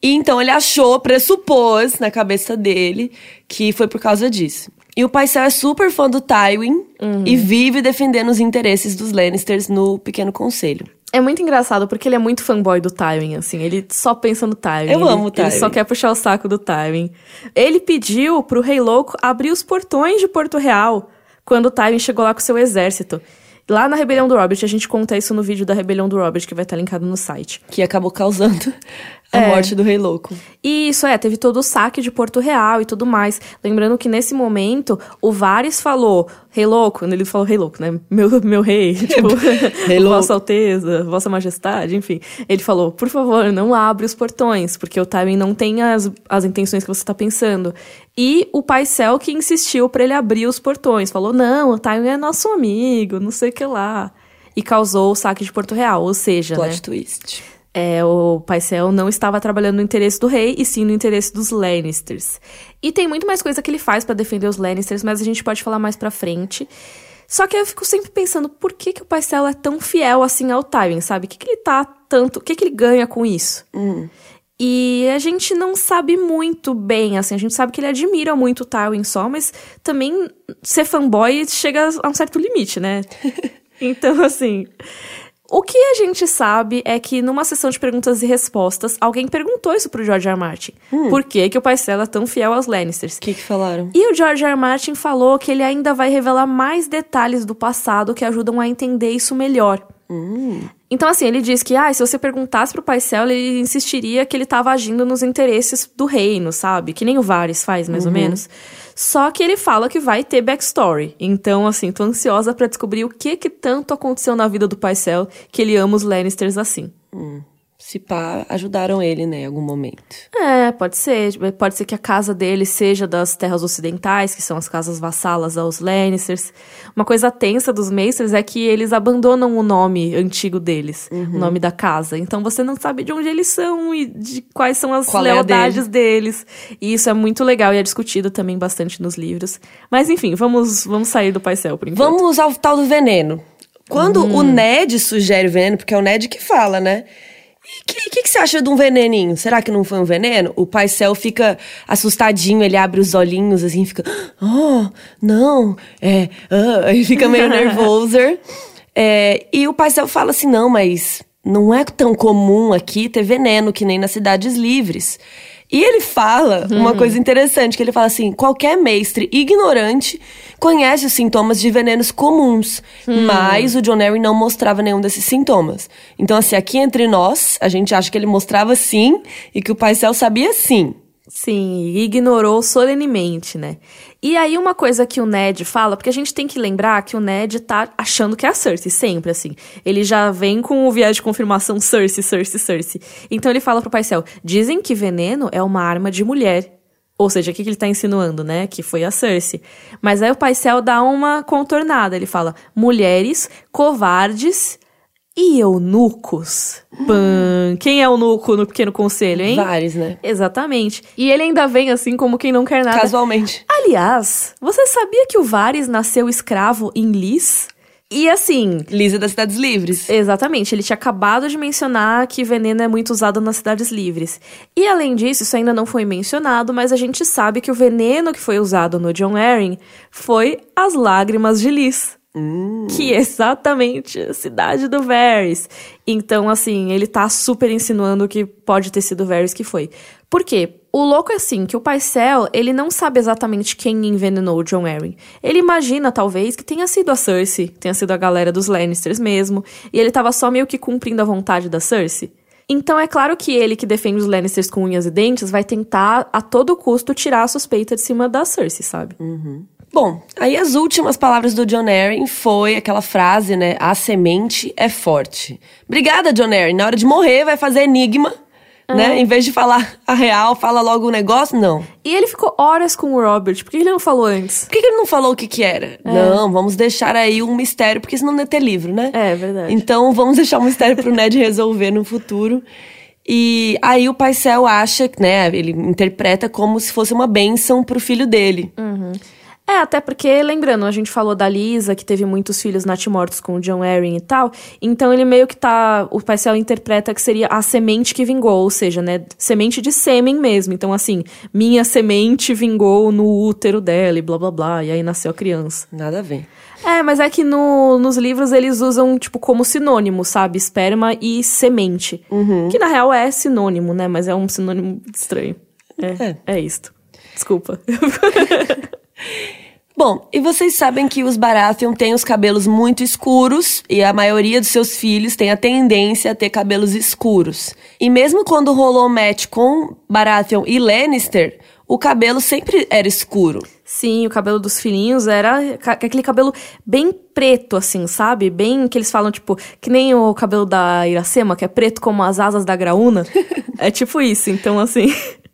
E então ele achou, pressupôs na cabeça dele que foi por causa disso. E o Paisel é super fã do Tywin uhum. e vive defendendo os interesses dos Lannisters no Pequeno Conselho. É muito engraçado porque ele é muito fanboy do Tywin, assim. Ele só pensa no Tywin. Eu ele, amo o Tywin. Ele só quer puxar o saco do Tywin. Ele pediu pro Rei Louco abrir os portões de Porto Real quando o Tywin chegou lá com seu exército. Lá na Rebelião do Robert, a gente conta isso no vídeo da Rebelião do Robert, que vai estar linkado no site. Que acabou causando a é. morte do Rei Louco. E isso é, teve todo o saque de Porto Real e tudo mais. Lembrando que nesse momento, o Vares falou, Rei Louco, ele falou Rei Louco, né? Meu, meu rei, tipo, rei Vossa Alteza, Vossa Majestade, enfim. Ele falou, por favor, não abre os portões, porque o Tywin não tem as, as intenções que você tá pensando. E o Pai Céu que insistiu para ele abrir os portões. Falou, não, o Tywin é nosso amigo, não sei o que lá. E causou o saque de Porto Real, ou seja, Plot né? twist é, o Paisel não estava trabalhando no interesse do rei, e sim no interesse dos Lannisters. E tem muito mais coisa que ele faz para defender os Lannisters, mas a gente pode falar mais pra frente. Só que eu fico sempre pensando, por que, que o Paisel é tão fiel assim ao Tywin, sabe? O que, que ele tá tanto... O que, que ele ganha com isso? Hum. E a gente não sabe muito bem, assim, a gente sabe que ele admira muito o Tywin só, mas também ser fanboy chega a um certo limite, né? então, assim... O que a gente sabe é que numa sessão de perguntas e respostas, alguém perguntou isso pro George R. Martin. Hum. Por que, que o Paisel é tão fiel aos Lannisters? O que, que falaram? E o George R. R. Martin falou que ele ainda vai revelar mais detalhes do passado que ajudam a entender isso melhor. Hum. Então, assim, ele diz que, ah, se você perguntasse pro Paisel, ele insistiria que ele estava agindo nos interesses do reino, sabe? Que nem o Varys faz, mais uhum. ou menos. Só que ele fala que vai ter backstory. Então, assim, tô ansiosa para descobrir o que que tanto aconteceu na vida do Paisel que ele ama os Lannisters assim. Hum, se pá, ajudaram ele, né, em algum momento. É, pode ser. Pode ser que a casa dele seja das terras ocidentais, que são as casas vassalas aos Lannisters. Uma coisa tensa dos Maesters é que eles abandonam o nome antigo deles, Uhum. o nome da casa. Então você não sabe de onde eles são e de quais são as Qual é lealdades deles. E isso é muito legal e é discutido também bastante nos livros. Mas enfim, vamos, vamos sair do paisel por enquanto. Vamos ao tal do veneno. Quando o Ned sugere o veneno, porque é o Ned que fala, né? O que, que, que você acha de um veneninho? Será que não foi um veneno? O pai Céu fica assustadinho, ele abre os olhinhos assim, fica, oh, não, é, e fica meio nervoso. É, e o pai Céu fala assim: não, mas não é tão comum aqui ter veneno que nem nas cidades livres. E ele fala uma coisa interessante, que ele fala assim, qualquer mestre ignorante conhece os sintomas de venenos comuns, mas o John Arryn não mostrava nenhum desses sintomas. Então, assim, aqui entre nós, a gente acha que ele mostrava sim e que o Pai Céu sabia sim. Sim, ignorou solenemente, né? E aí uma coisa que o Ned fala, porque a gente tem que lembrar que o Ned tá achando que é a Cersei, sempre assim. Ele já vem com o viés de confirmação Cersei, Cersei, Cersei. Então ele fala pro Paisel, dizem que veneno é uma arma de mulher. Ou seja, o que, ele tá insinuando, né? Que foi a Cersei. Mas aí o Paisel dá uma contornada, ele fala, mulheres, covardes e eunucos. Pã. Quem é eunuco no Pequeno Conselho, hein? Vários, né? Exatamente. E ele ainda vem assim como quem não quer nada. Casualmente. Aliás, você sabia que o Varys nasceu escravo em Lis? E assim, Lisa das Cidades Livres. exatamente, ele tinha acabado de mencionar que veneno é muito usado nas cidades livres. E além disso, isso ainda não foi mencionado, mas a gente sabe que o veneno que foi usado no John Arryn foi as lágrimas de Lis. Que é exatamente a cidade do Varys. Então, assim, ele tá super insinuando que pode ter sido o Varys que foi. Por quê? O louco é assim, que o Paisel, ele não sabe exatamente quem envenenou o John Arryn. Ele imagina, talvez, que tenha sido a Cersei, tenha sido a galera dos Lannisters mesmo, e ele tava só meio que cumprindo a vontade da Cersei. Então é claro que ele, que defende os Lannisters com unhas e dentes, vai tentar a todo custo tirar a suspeita de cima da Cersei, sabe? Bom, aí as últimas palavras do John Arryn foi aquela frase, né? A semente é forte. Obrigada, John Arryn. Na hora de morrer, vai fazer enigma, né? Em vez de falar a real, fala logo o negócio. Não. E ele ficou horas com o Robert, por que ele não falou antes? Por que, ele não falou o que que era? Não, vamos deixar aí um mistério, porque senão não ia ter livro, né? É, verdade. Então vamos deixar um mistério pro Ned resolver no futuro. E aí o Paisel acha, né? Ele interpreta como se fosse uma bênção pro filho dele. É, até porque, lembrando, a gente falou da Lisa, que teve muitos filhos natimortos com o John Arryn e tal. Então ele meio que tá. O Paisel interpreta que seria a semente que vingou, ou seja, né? Semente de sêmen mesmo. Então, assim, minha semente vingou no útero dela e blá blá blá. E aí nasceu a criança. Nada a ver. É, mas é que no, nos livros eles usam, tipo, como sinônimo, sabe? Esperma e semente. Que na real é sinônimo, né? Mas é um sinônimo estranho. É, é, isto. Desculpa. Bom, e vocês sabem que os Baratheon têm os cabelos muito escuros e a maioria dos seus filhos tem a tendência a ter cabelos escuros. E mesmo quando rolou match com Baratheon e Lannister, o cabelo sempre era escuro. Sim, o cabelo dos filhinhos era aquele cabelo bem preto, assim, sabe? Bem que eles falam, tipo, que nem o cabelo da Iracema, que é preto como as asas da graúna. é tipo isso. Então, assim,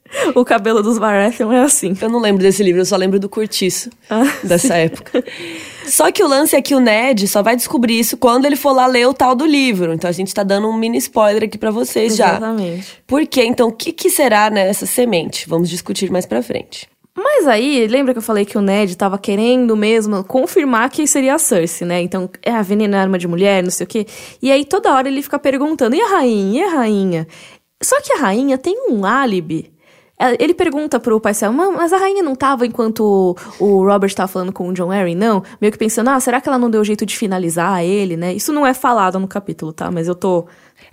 o cabelo dos Baratheon é assim. Eu não lembro desse livro, eu só lembro do Curtiço dessa época. Só que o lance é que o Ned só vai descobrir isso quando ele for lá ler o tal do livro. Então a gente tá dando um mini spoiler aqui pra vocês já. Exatamente. Por quê? Então, o que, que será nessa semente? Vamos discutir mais pra frente. Mas aí, lembra que eu falei que o Ned tava querendo mesmo confirmar que seria a Cersei, né? Então, é a veneno é arma de mulher, não sei o quê. E aí, toda hora ele fica perguntando, e a rainha? E a rainha? Só que a rainha tem um álibi. É, Ele pergunta pro Paisel, "Mas- mas a rainha não tava enquanto o o Robert tava falando com o John Arryn, não? Meio que pensando, ah, será que ela não deu jeito de finalizar ele, né? Isso não é falado no capítulo, tá? Mas eu tô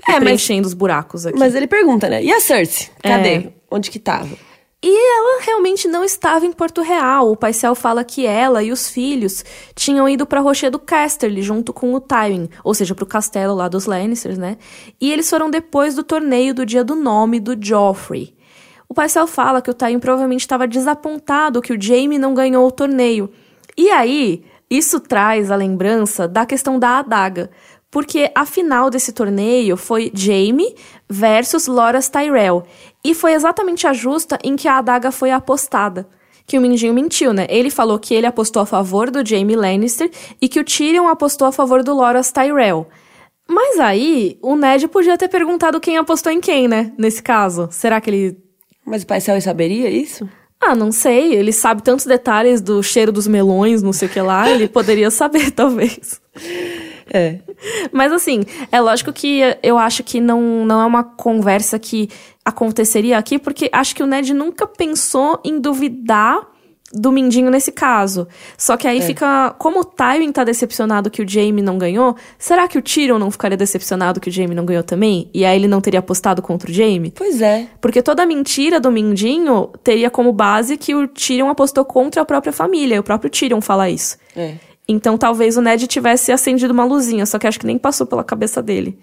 É, mas- preenchendo os buracos aqui. Mas ele pergunta, né? E a Cersei? Cadê? É. Onde que tava? E ela realmente não estava em Porto Real. O Paisel fala que ela e os filhos tinham ido para Rochedo Casterly junto com o Tywin, ou seja, pro castelo lá dos Lannisters, né? E eles foram depois do torneio do dia do nome do Joffrey. O Paisel fala que o Tywin provavelmente estava desapontado que o Jaime não ganhou o torneio. E aí, isso traz a lembrança da questão da adaga. Porque a final desse torneio foi Jaime versus Loras Tyrell. E foi exatamente a justa em que a adaga foi apostada. Que o Mindinho mentiu, né? Ele falou que ele apostou a favor do Jaime Lannister e que o Tyrion apostou a favor do Loras Tyrell. Mas aí, o Ned podia ter perguntado quem apostou em quem, né? Nesse caso. Será que ele. Mas o Pai Céu saberia isso? Ah, não sei. Ele sabe tantos detalhes do cheiro dos melões, não sei o que lá. Ele poderia saber, talvez. É. Mas assim, é lógico que eu acho que não, não é uma conversa que aconteceria aqui, porque acho que o Ned nunca pensou em duvidar do Mindinho nesse caso. Só que aí É. fica. Como o Tywin tá decepcionado que o Jaime não ganhou, será que o Tyrion não ficaria decepcionado que o Jaime não ganhou também? E aí ele não teria apostado contra o Jaime? Pois é. Porque toda a mentira do Mindinho teria como base que o Tyrion apostou contra a própria família. E o próprio Tyrion fala isso. É. Então talvez o Ned tivesse acendido uma luzinha, só que acho que nem passou pela cabeça dele.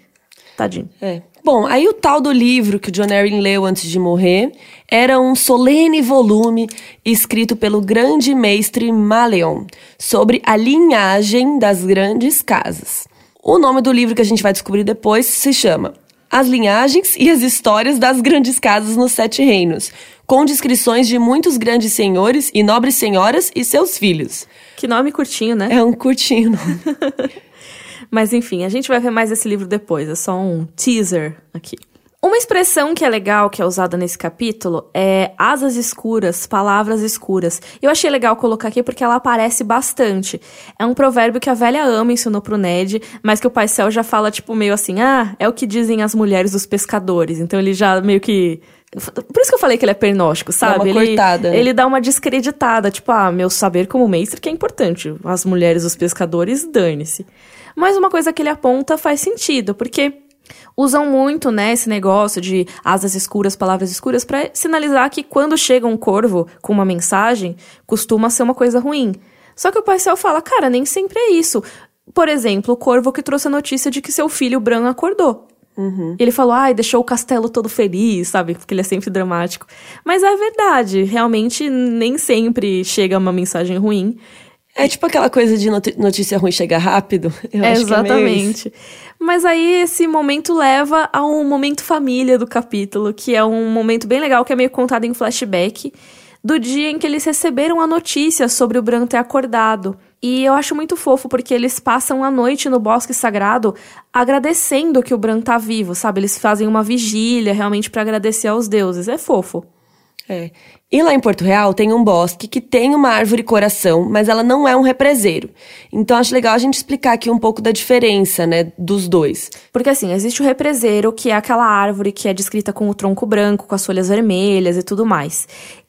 Tadinho. É. Bom, aí o tal do livro que o John Arryn leu antes de morrer era um solene volume escrito pelo grande mestre Maleon sobre a linhagem das grandes casas. O nome do livro que a gente vai descobrir depois se chama As Linhagens e as Histórias das Grandes Casas nos Sete Reinos, com descrições de muitos grandes senhores e nobres senhoras e seus filhos. Que nome curtinho, né? É um curtinho. Mas enfim, a gente vai ver mais esse livro depois, é só um teaser aqui. Uma expressão que é legal, que é usada nesse capítulo, é asas escuras, palavras escuras. Eu achei legal colocar aqui porque ela aparece bastante. É um provérbio que a velha ama ensinou pro Ned, mas que o Pai Céu já fala, tipo, meio assim, ah, é o que dizem as mulheres dos pescadores. Então ele já meio que. Por isso que eu falei que ele é pernóstico, sabe? ele, cortada, ele dá uma descreditada, tipo, ah, meu saber como mestre que é importante. As mulheres dos pescadores, dane-se. Mas uma coisa que ele aponta faz sentido, porque usam muito, né, esse negócio de asas escuras, palavras escuras, pra sinalizar que quando chega um corvo com uma mensagem, costuma ser uma coisa ruim. Só que o Pai Céu fala, cara, nem sempre é isso. Por exemplo, o corvo que trouxe a notícia de que seu filho Bran acordou. Ele falou, ai, deixou o castelo todo feliz, sabe? Porque ele é sempre dramático. Mas é verdade, realmente nem sempre chega uma mensagem ruim. É tipo aquela coisa de notícia ruim chega rápido. Eu acho que é. Exatamente. Mas aí esse momento leva a um momento família do capítulo, que é um momento bem legal, que é meio contado em flashback, do dia em que eles receberam a notícia sobre o Bran ter acordado. E eu acho muito fofo porque eles passam a noite no bosque sagrado agradecendo que o Bran tá vivo, sabe? Eles fazem uma vigília realmente pra agradecer aos deuses. É fofo. É. E lá em Porto Real tem um bosque que tem uma árvore coração, mas ela não é um represeiro. Então acho legal a gente explicar aqui um pouco da diferença, né, dos dois. Porque assim, existe o represeiro, que é aquela árvore que é descrita com o tronco branco, com as folhas vermelhas e tudo mais.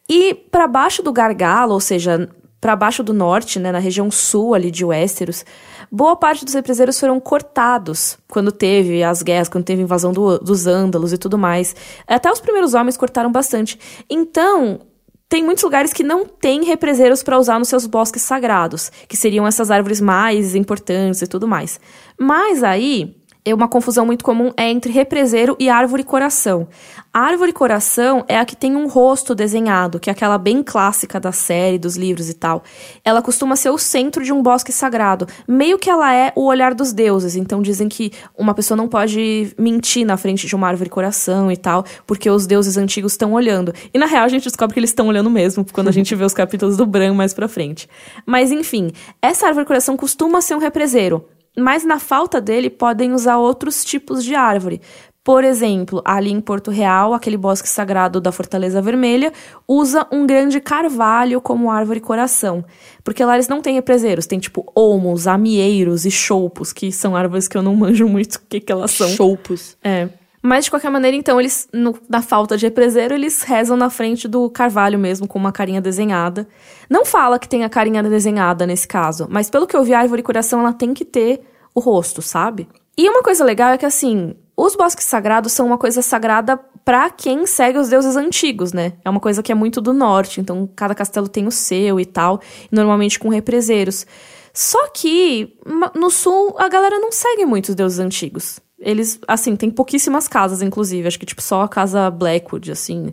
E para baixo do gargalo, ou seja, para baixo do norte, né, na região sul ali de Westeros, boa parte dos represeiros foram cortados quando teve as guerras, quando teve a invasão do- dos ândalos e tudo mais. Até os primeiros homens cortaram bastante. Então, tem muitos lugares que não tem represeiros para usar nos seus bosques sagrados, que seriam essas árvores mais importantes e tudo mais. Mas aí, uma confusão muito comum é entre represeiro e árvore coração. A árvore coração é a que tem um rosto desenhado, que é aquela bem clássica da série, dos livros e tal. Ela costuma ser o centro de um bosque sagrado, meio que ela é o olhar dos deuses. Então dizem que uma pessoa não pode mentir na frente de uma árvore coração e tal, porque os deuses antigos estão olhando. E na real a gente descobre que eles estão olhando mesmo, quando a gente vê os capítulos do Bran mais pra frente. Mas enfim, essa árvore coração costuma ser um represeiro. Mas na falta dele, podem usar outros tipos de árvore. Por exemplo, ali em Porto Real, aquele bosque sagrado da Fortaleza Vermelha usa um grande carvalho como árvore coração. Porque lá eles não têm represeiros, tem tipo olmos, amieiros e choupos, que são árvores que eu não manjo muito o que, que elas são. Choupos. É. Mas de qualquer maneira, então, eles, no- na falta de represeiro, eles rezam na frente do carvalho mesmo, com uma carinha desenhada. Não fala que tem a carinha desenhada nesse caso, mas pelo que eu vi, a árvore coração ela tem que ter o rosto, sabe? E uma coisa legal é que, assim, os bosques sagrados são uma coisa sagrada pra quem segue os deuses antigos, né? É uma coisa que é muito do norte, então cada castelo tem o seu e tal, normalmente com represeiros. Só que no sul a galera não segue muito os deuses antigos. Eles, assim, tem pouquíssimas casas, inclusive. Acho que, tipo, só a casa Blackwood, assim.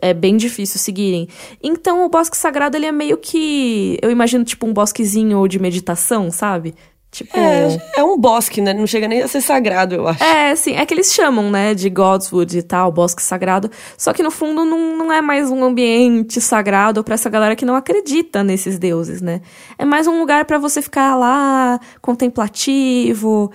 É bem difícil seguirem. Então, o bosque sagrado, ele é meio que. Eu imagino, tipo, um bosquezinho de meditação, sabe? Tipo. É, é um bosque, né? Não chega nem a ser sagrado, eu acho. É, sim. É que eles chamam, né, de Godswood e tal, bosque sagrado. Só que no fundo não, não é mais um ambiente sagrado pra essa galera que não acredita nesses deuses, né? É mais um lugar pra você ficar lá, contemplativo.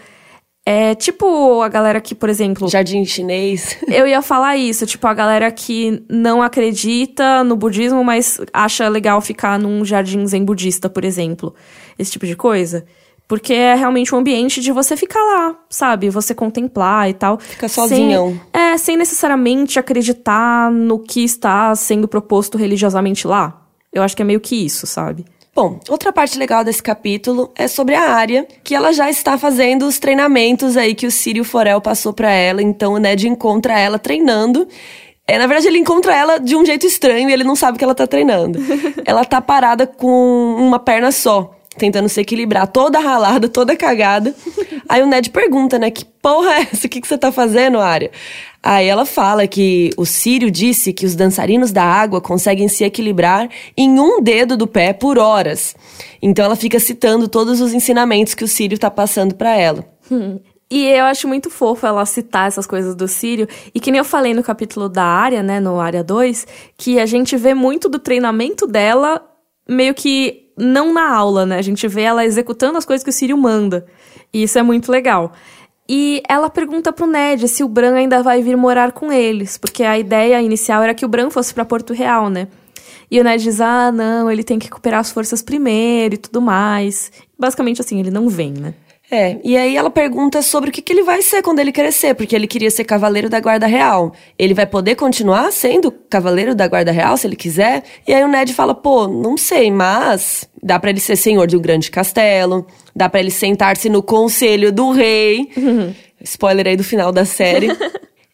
É tipo a galera que, por exemplo. Jardim chinês. Eu ia falar isso, tipo, a galera que não acredita no budismo, mas acha legal ficar num jardim zen budista, por exemplo. Esse tipo de coisa. Porque é realmente um ambiente de você ficar lá, sabe? Você contemplar e tal. Fica sozinhão. Sem, é, sem necessariamente acreditar no que está sendo proposto religiosamente lá. Eu acho que é meio que isso, sabe? Bom, outra parte legal desse capítulo é sobre a área, que ela já está fazendo os treinamentos aí que o Sírio Forel passou para ela, então o Ned encontra ela treinando. É, na verdade, ele encontra ela de um jeito estranho e ele não sabe que ela tá treinando. ela tá parada com uma perna só tentando se equilibrar, toda ralada, toda cagada. Aí o Ned pergunta, né, que porra é essa? O que, que você tá fazendo, Arya? Aí ela fala que o Sírio disse que os dançarinos da água conseguem se equilibrar em um dedo do pé por horas. Então ela fica citando todos os ensinamentos que o Sírio tá passando para ela. Hum. E eu acho muito fofo ela citar essas coisas do Sírio. E que nem eu falei no capítulo da área, né, no área 2, que a gente vê muito do treinamento dela meio que não na aula, né? A gente vê ela executando as coisas que o Sírio manda. E isso é muito legal. E ela pergunta pro Ned se o Bran ainda vai vir morar com eles, porque a ideia inicial era que o Bran fosse para Porto Real, né? E o Ned diz: "Ah, não, ele tem que recuperar as forças primeiro e tudo mais". Basicamente assim, ele não vem, né? É, e aí ela pergunta sobre o que, que ele vai ser quando ele crescer, porque ele queria ser cavaleiro da guarda real. Ele vai poder continuar sendo cavaleiro da guarda real se ele quiser? E aí o Ned fala, pô, não sei, mas dá para ele ser senhor de um grande castelo, dá para ele sentar-se no conselho do rei. Spoiler aí do final da série.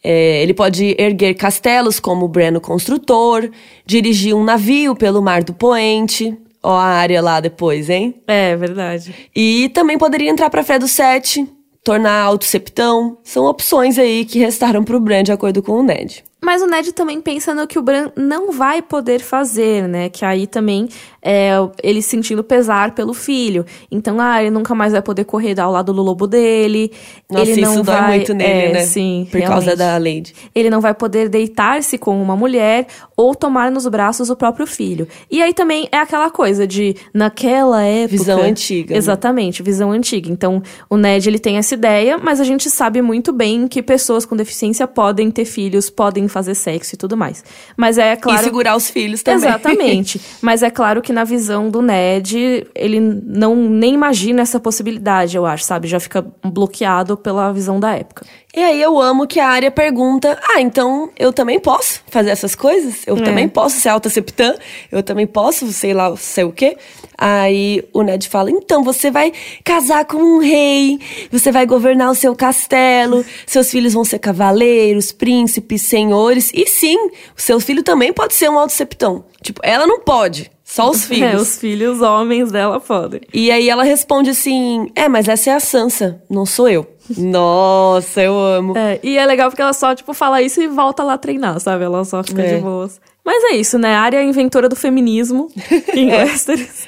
É, ele pode erguer castelos como o Breno Construtor, dirigir um navio pelo Mar do Poente, Ó a área lá depois, hein? É, verdade. E também poderia entrar pra Fredo 7, tornar alto septão. São opções aí que restaram pro Bran de acordo com o Ned. Mas o Ned também pensa no que o Bran não vai poder fazer, né? Que aí também é ele sentindo pesar pelo filho. Então, ah, ele nunca mais vai poder correr ao lado do lobo dele. Nossa, ele não isso vai, dói muito nele, é, né? Sim, Por realmente. causa da Lady. Ele não vai poder deitar-se com uma mulher ou tomar nos braços o próprio filho. E aí também é aquela coisa de naquela época. Visão antiga, né? Exatamente, visão antiga. Então, o Ned ele tem essa ideia, mas a gente sabe muito bem que pessoas com deficiência podem ter filhos, podem fazer sexo e tudo mais. Mas é claro. E segurar os filhos também. Exatamente. Mas é claro que na visão do Ned, ele não nem imagina essa possibilidade, eu acho, sabe? Já fica bloqueado pela visão da época. E aí eu amo que a área pergunta: Ah, então eu também posso fazer essas coisas? Eu É. também posso ser alta septã? Eu também posso, sei lá, sei o quê? Aí o Ned fala: Então você vai casar com um rei, você vai governar o seu castelo, seus filhos vão ser cavaleiros, príncipes, senhores, e sim, o seu filho também pode ser um alto septão. Tipo, ela não pode, só os filhos. É, os filhos homens dela podem. E aí ela responde assim: É, mas essa é a Sansa, não sou eu. Nossa, eu amo. É, e é legal porque ela só, tipo, fala isso e volta lá treinar, sabe? Ela só fica É. de boas. Mas é isso, né? A área é inventora do feminismo em É. Westeros.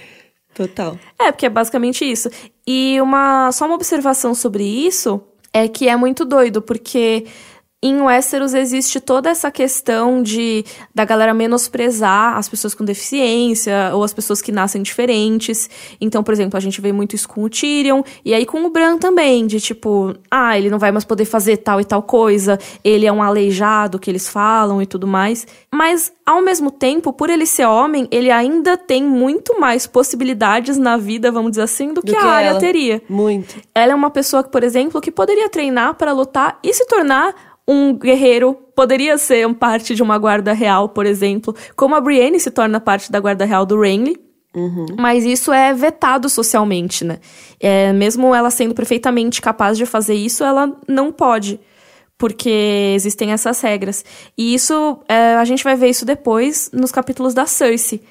Total. É, porque é basicamente isso. E uma só uma observação sobre isso é que é muito doido, porque em Westeros existe toda essa questão de da galera menosprezar as pessoas com deficiência ou as pessoas que nascem diferentes. Então, por exemplo, a gente vê muito isso com o Tyrion e aí com o Bran também, de tipo, ah, ele não vai mais poder fazer tal e tal coisa, ele é um aleijado que eles falam e tudo mais. Mas ao mesmo tempo, por ele ser homem, ele ainda tem muito mais possibilidades na vida, vamos dizer assim, do, Do que, a ela. teria. Muito. Ela é uma pessoa que, por exemplo, que poderia treinar para lutar e se tornar um guerreiro, poderia ser um parte de uma guarda real, por exemplo, como a Brienne se torna parte da guarda real do Renly. Mas isso é vetado socialmente, né? É, mesmo ela sendo perfeitamente capaz de fazer isso, ela não pode. Porque existem essas regras. E isso, é, a gente vai ver isso depois nos capítulos da Cersei.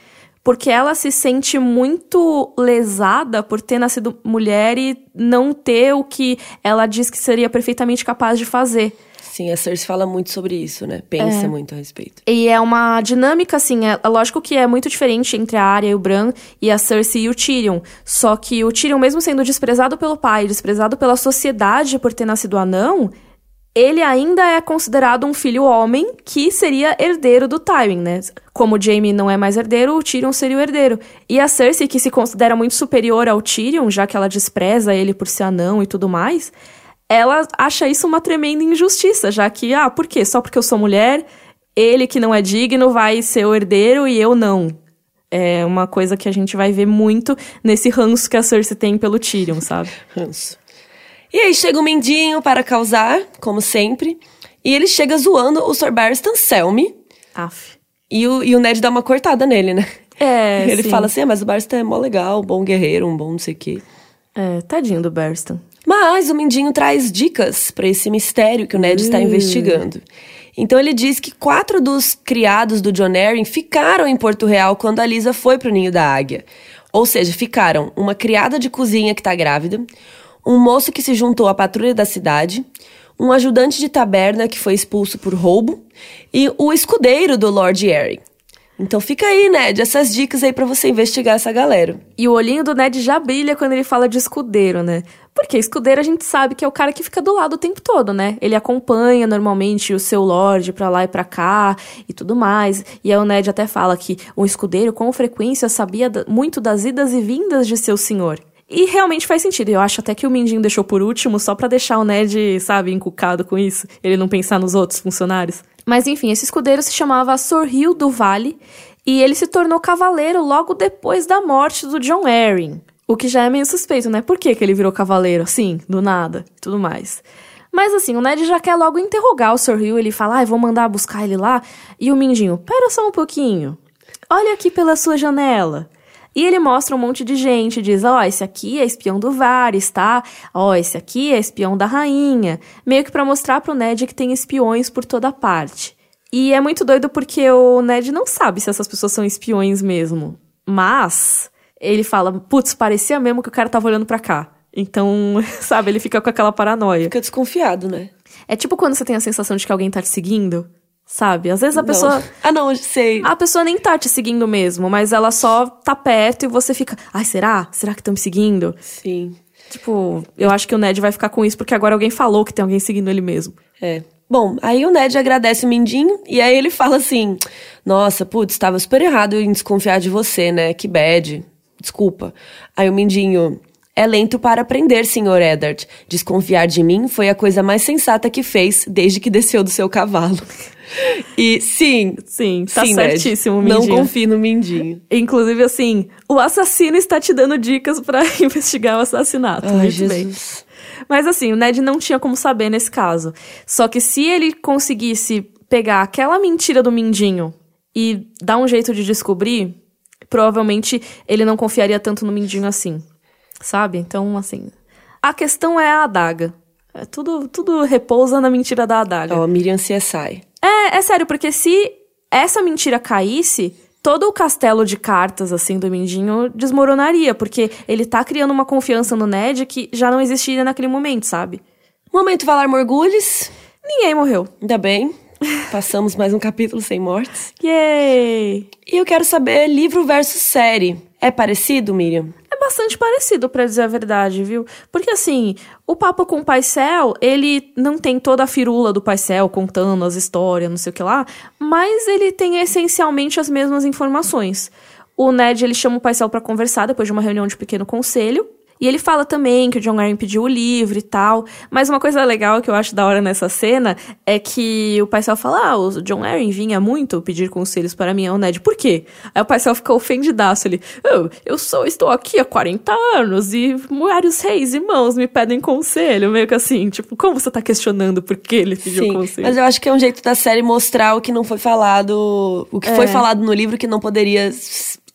Porque ela se sente muito lesada por ter nascido mulher e não ter o que ela diz que seria perfeitamente capaz de fazer. Sim, a Cersei fala muito sobre isso, né? Pensa muito a respeito. E é uma dinâmica, assim, é, é lógico que é muito diferente entre a Arya e o Bran e a Cersei e o Tyrion. Só que o Tyrion, mesmo sendo desprezado pelo pai, desprezado pela sociedade por ter nascido anão, ele ainda é considerado um filho homem que seria herdeiro do Tywin, né? Como o Jaime não é mais herdeiro, o Tyrion seria o herdeiro. E a Cersei, que se considera muito superior ao Tyrion, já que ela despreza ele por ser anão e tudo mais, ela acha isso uma tremenda injustiça, já que, ah, por quê? Só porque eu sou mulher, ele que não é digno vai ser o herdeiro e eu não. É uma coisa que a gente vai ver muito nesse ranço que a Cersei tem pelo Tyrion, sabe? Ranço. E aí chega o Mendinho para causar, como sempre. E ele chega zoando o Sir Barristan Selmy. Aff. E o, e o Ned dá uma cortada nele, né? É, Ele sim. fala assim, ah, mas o Barristan é mó legal, bom guerreiro, um bom não sei o quê. É, tadinho do Barristan. Mas o Mindinho traz dicas para esse mistério que o Ned está investigando. Então ele diz que quatro dos criados do John Arryn ficaram em Porto Real quando a Lisa foi pro ninho da águia. Ou seja, ficaram uma criada de cozinha que está grávida, um moço que se juntou à patrulha da cidade, um ajudante de taberna que foi expulso por roubo e o escudeiro do Lord Arryn. Então fica aí, Ned, essas dicas aí para você investigar essa galera. E o olhinho do Ned já brilha quando ele fala de escudeiro, né? Porque escudeiro a gente sabe que é o cara que fica do lado o tempo todo, né? Ele acompanha normalmente o seu Lorde pra lá e pra cá e tudo mais. E aí o Ned até fala que o escudeiro com frequência sabia muito das idas e vindas de seu senhor. E realmente faz sentido. Eu acho até que o Mindinho deixou por último só pra deixar o Ned, sabe, encucado com isso. Ele não pensar nos outros funcionários. Mas enfim, esse escudeiro se chamava Sorril do Vale e ele se tornou cavaleiro logo depois da morte do John Arryn. O que já é meio suspeito, né? Por que, que ele virou cavaleiro assim, do nada e tudo mais. Mas assim, o Ned já quer logo interrogar o Hill, ele fala, ah, vou mandar buscar ele lá. E o Mindinho, pera só um pouquinho. Olha aqui pela sua janela. E ele mostra um monte de gente, diz, ó, esse aqui é espião do Varys, tá? Ó, esse aqui é espião da rainha. Meio que pra mostrar pro Ned que tem espiões por toda parte. E é muito doido porque o Ned não sabe se essas pessoas são espiões mesmo. Mas ele fala, putz, parecia mesmo que o cara tava olhando pra cá. Então, sabe, ele fica com aquela paranoia. Fica desconfiado, né? É tipo quando você tem a sensação de que alguém tá te seguindo, sabe? Às vezes a pessoa. Não. Ah, não, sei. A pessoa nem tá te seguindo mesmo, mas ela só tá perto e você fica, ai, será? Será que estão me seguindo? Sim. Tipo, eu acho que o Ned vai ficar com isso porque agora alguém falou que tem alguém seguindo ele mesmo. É. Bom, aí o Ned agradece o Mindinho e aí ele fala assim: Nossa, putz, estava super errado em desconfiar de você, né? Que bad. Desculpa. Aí o Mindinho. É lento para aprender, Sr. Eddard. Desconfiar de mim foi a coisa mais sensata que fez desde que desceu do seu cavalo. E sim, Sim, tá sim, Ned, certíssimo, Não Mindinho. confie no Mindinho. Inclusive, assim, o assassino está te dando dicas pra investigar o assassinato. Ai, muito bem. Jesus. Mas assim, o Ned não tinha como saber nesse caso. Só que se ele conseguisse pegar aquela mentira do Mindinho e dar um jeito de descobrir, provavelmente ele não confiaria tanto no Mindinho assim. Sabe? Então, assim. A questão é a adaga. É tudo, tudo repousa na mentira da adaga. Ó, Miriam CSI. É, é sério, porque se essa mentira caísse, todo o castelo de cartas, assim, do Mindinho desmoronaria, porque ele tá criando uma confiança no Ned que já não existiria naquele momento, sabe? Momento Valar Morgulhos. Ninguém morreu. Ainda bem. Passamos mais um capítulo sem mortes. Yay! E eu quero saber livro versus série. É parecido, Miriam? Bastante parecido, pra dizer a verdade, viu? Porque assim, o papo com o Paisel, ele não tem toda a firula do Paisel contando as histórias, não sei o que lá, mas ele tem essencialmente as mesmas informações. O Ned, ele chama o Paisel pra conversar depois de uma reunião de pequeno conselho, e ele fala também que o John Arryn pediu o livro e tal. Mas uma coisa legal que eu acho da hora nessa cena é que o Paisel fala: Ah, o John Arryn vinha muito pedir conselhos para mim ao Ned. Por quê? Aí o Paisel fica ofendidaço. Ele: "Oh, Eu sou, estou aqui há 40 anos e vários reis e irmãos me pedem conselho. Meio que assim, tipo, como você tá questionando por que ele pediu Sim, conselho? mas eu acho que é um jeito da série mostrar o que não foi falado, o que foi falado no livro que não poderia,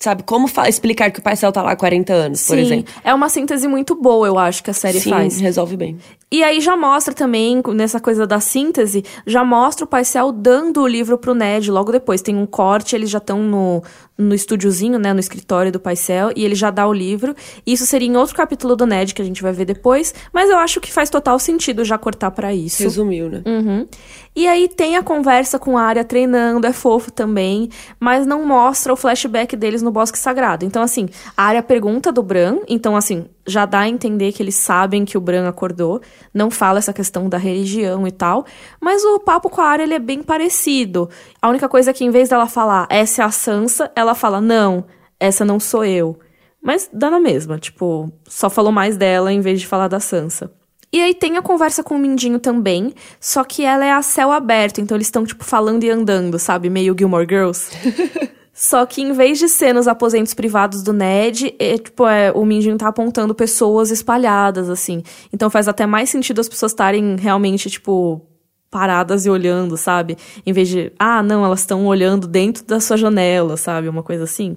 sabe, como explicar que o Paisel tá lá há 40 anos, por Sim, exemplo. é uma síntese muito boa, eu acho, que a série Sim, faz. resolve bem. E aí já mostra também, nessa coisa da síntese, já mostra o Paisel dando o livro pro Ned logo depois. Tem um corte, eles já estão no, no estúdiozinho, né, no escritório do Paisel, e ele já dá o livro. Isso seria em outro capítulo do Ned, que a gente vai ver depois, mas eu acho que faz total sentido já cortar para isso. Resumiu, né? Uhum. E aí tem a conversa com a área treinando, é fofo também, mas não mostra o flashback deles no Bosque Sagrado. Então, assim, a área pergunta do Bran, então, assim, já dá a entender que eles sabem que o Bran acordou, não fala essa questão da religião e tal, mas o papo com a área ele é bem parecido. A única coisa é que em vez dela falar essa é a Sansa, ela fala não, essa não sou eu. Mas dá na mesma, tipo, só falou mais dela em vez de falar da Sansa. E aí tem a conversa com o Mindinho também, só que ela é a céu aberto, então eles estão, tipo, falando e andando, sabe? Meio Gilmore Girls. Só que em vez de ser nos aposentos privados do Ned, é, tipo, é, o Mindinho tá apontando pessoas espalhadas, assim. Então faz até mais sentido as pessoas estarem realmente, tipo, paradas e olhando, sabe? Em vez de, ah, não, elas estão olhando dentro da sua janela, sabe? Uma coisa assim.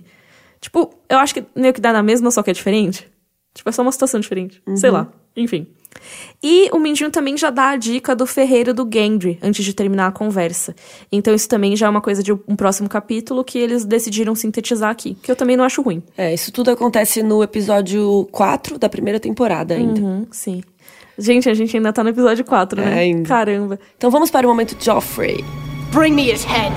Tipo, eu acho que meio que dá na mesma, só que é diferente. Tipo, é só uma situação diferente. Uhum. Sei lá. Enfim. E o Mindinho também já dá a dica do ferreiro do Gendry antes de terminar a conversa. Então isso também já é uma coisa de um próximo capítulo que eles decidiram sintetizar aqui, que eu também não acho ruim. É, isso tudo acontece no episódio 4 da primeira temporada ainda. Uhum, sim. Gente, a gente ainda tá no episódio 4, né? É, ainda. Caramba. Então vamos para o momento Joffrey. Bring me his head.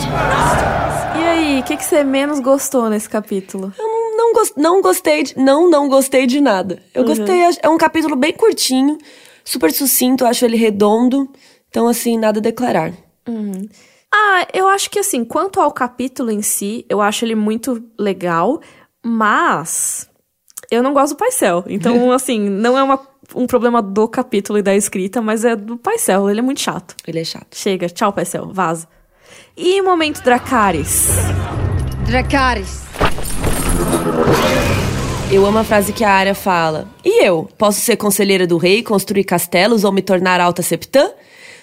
E aí, o que, que você menos gostou nesse capítulo? Eu não, não, gost, não gostei de. Não, não gostei de nada. Eu Uhum. gostei. É um capítulo bem curtinho, super sucinto, acho ele redondo. Então, assim, nada a declarar. Ah, eu acho que assim, quanto ao capítulo em si, eu acho ele muito legal, mas eu não gosto do Paisel. Então, assim, não é uma- um problema do capítulo e da escrita, mas é do Paisel. Ele é muito chato. Ele é chato. Chega, tchau, Paisel, vaza. E momento Dracarys. Dracarys. Eu amo a frase que a Arya fala. E eu? Posso ser conselheira do rei, construir castelos ou me tornar alta septã?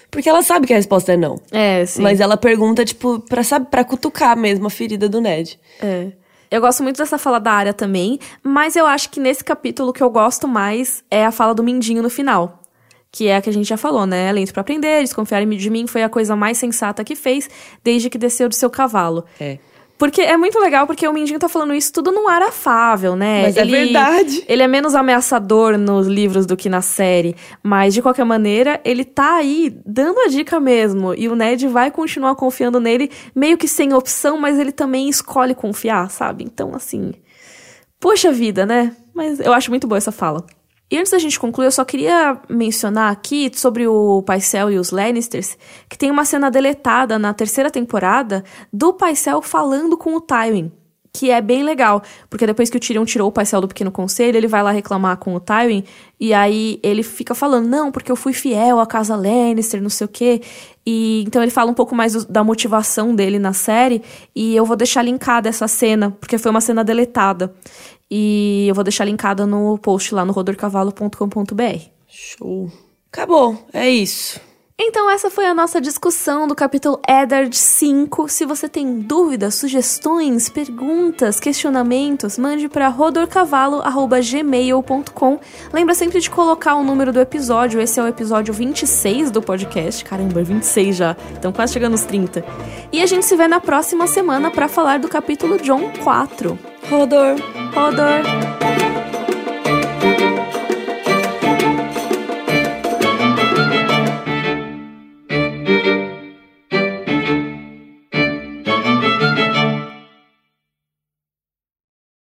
Porque ela sabe que a resposta é não. É, sim. Mas ela pergunta, tipo, pra, sabe, pra cutucar mesmo a ferida do Ned. É. Eu gosto muito dessa fala da área também, mas eu acho que nesse capítulo o que eu gosto mais é a fala do Mindinho no final. Que é a que a gente já falou, né? Lento pra aprender, desconfiar de mim foi a coisa mais sensata que fez desde que desceu do seu cavalo. É. Porque é muito legal, porque o Mindinho tá falando isso tudo num ar afável, né? Mas é verdade. Ele é menos ameaçador nos livros do que na série. Mas, de qualquer maneira, ele tá aí dando a dica mesmo. E o Ned vai continuar confiando nele, meio que sem opção, mas ele também escolhe confiar, sabe? Então, assim. Poxa vida, né? Mas eu acho muito boa essa fala. E antes da gente concluir, eu só queria mencionar aqui sobre o Paisel e os Lannisters, que tem uma cena deletada na terceira temporada do Paisel falando com o Tywin, que é bem legal, porque depois que o Tyrion tirou o Paisel do Pequeno Conselho, ele vai lá reclamar com o Tywin, e aí ele fica falando, não, porque eu fui fiel à casa Lannister, não sei o quê, e então ele fala um pouco mais do- da motivação dele na série, e eu vou deixar linkada essa cena, porque foi uma cena deletada. E eu vou deixar linkada no post lá no rodorcavalo.com.br. Show. Acabou. É isso. Então essa foi a nossa discussão do capítulo Eddard 5. Se você tem dúvidas, sugestões, perguntas, questionamentos, mande para rodorcavalo@gmail.com. Lembra sempre de colocar o número do episódio. Esse é o episódio 26 do podcast. Caramba, 26 já. Estão quase chegando nos 30. E a gente se vê na próxima semana para falar do capítulo John 4. Rodor. Rodor.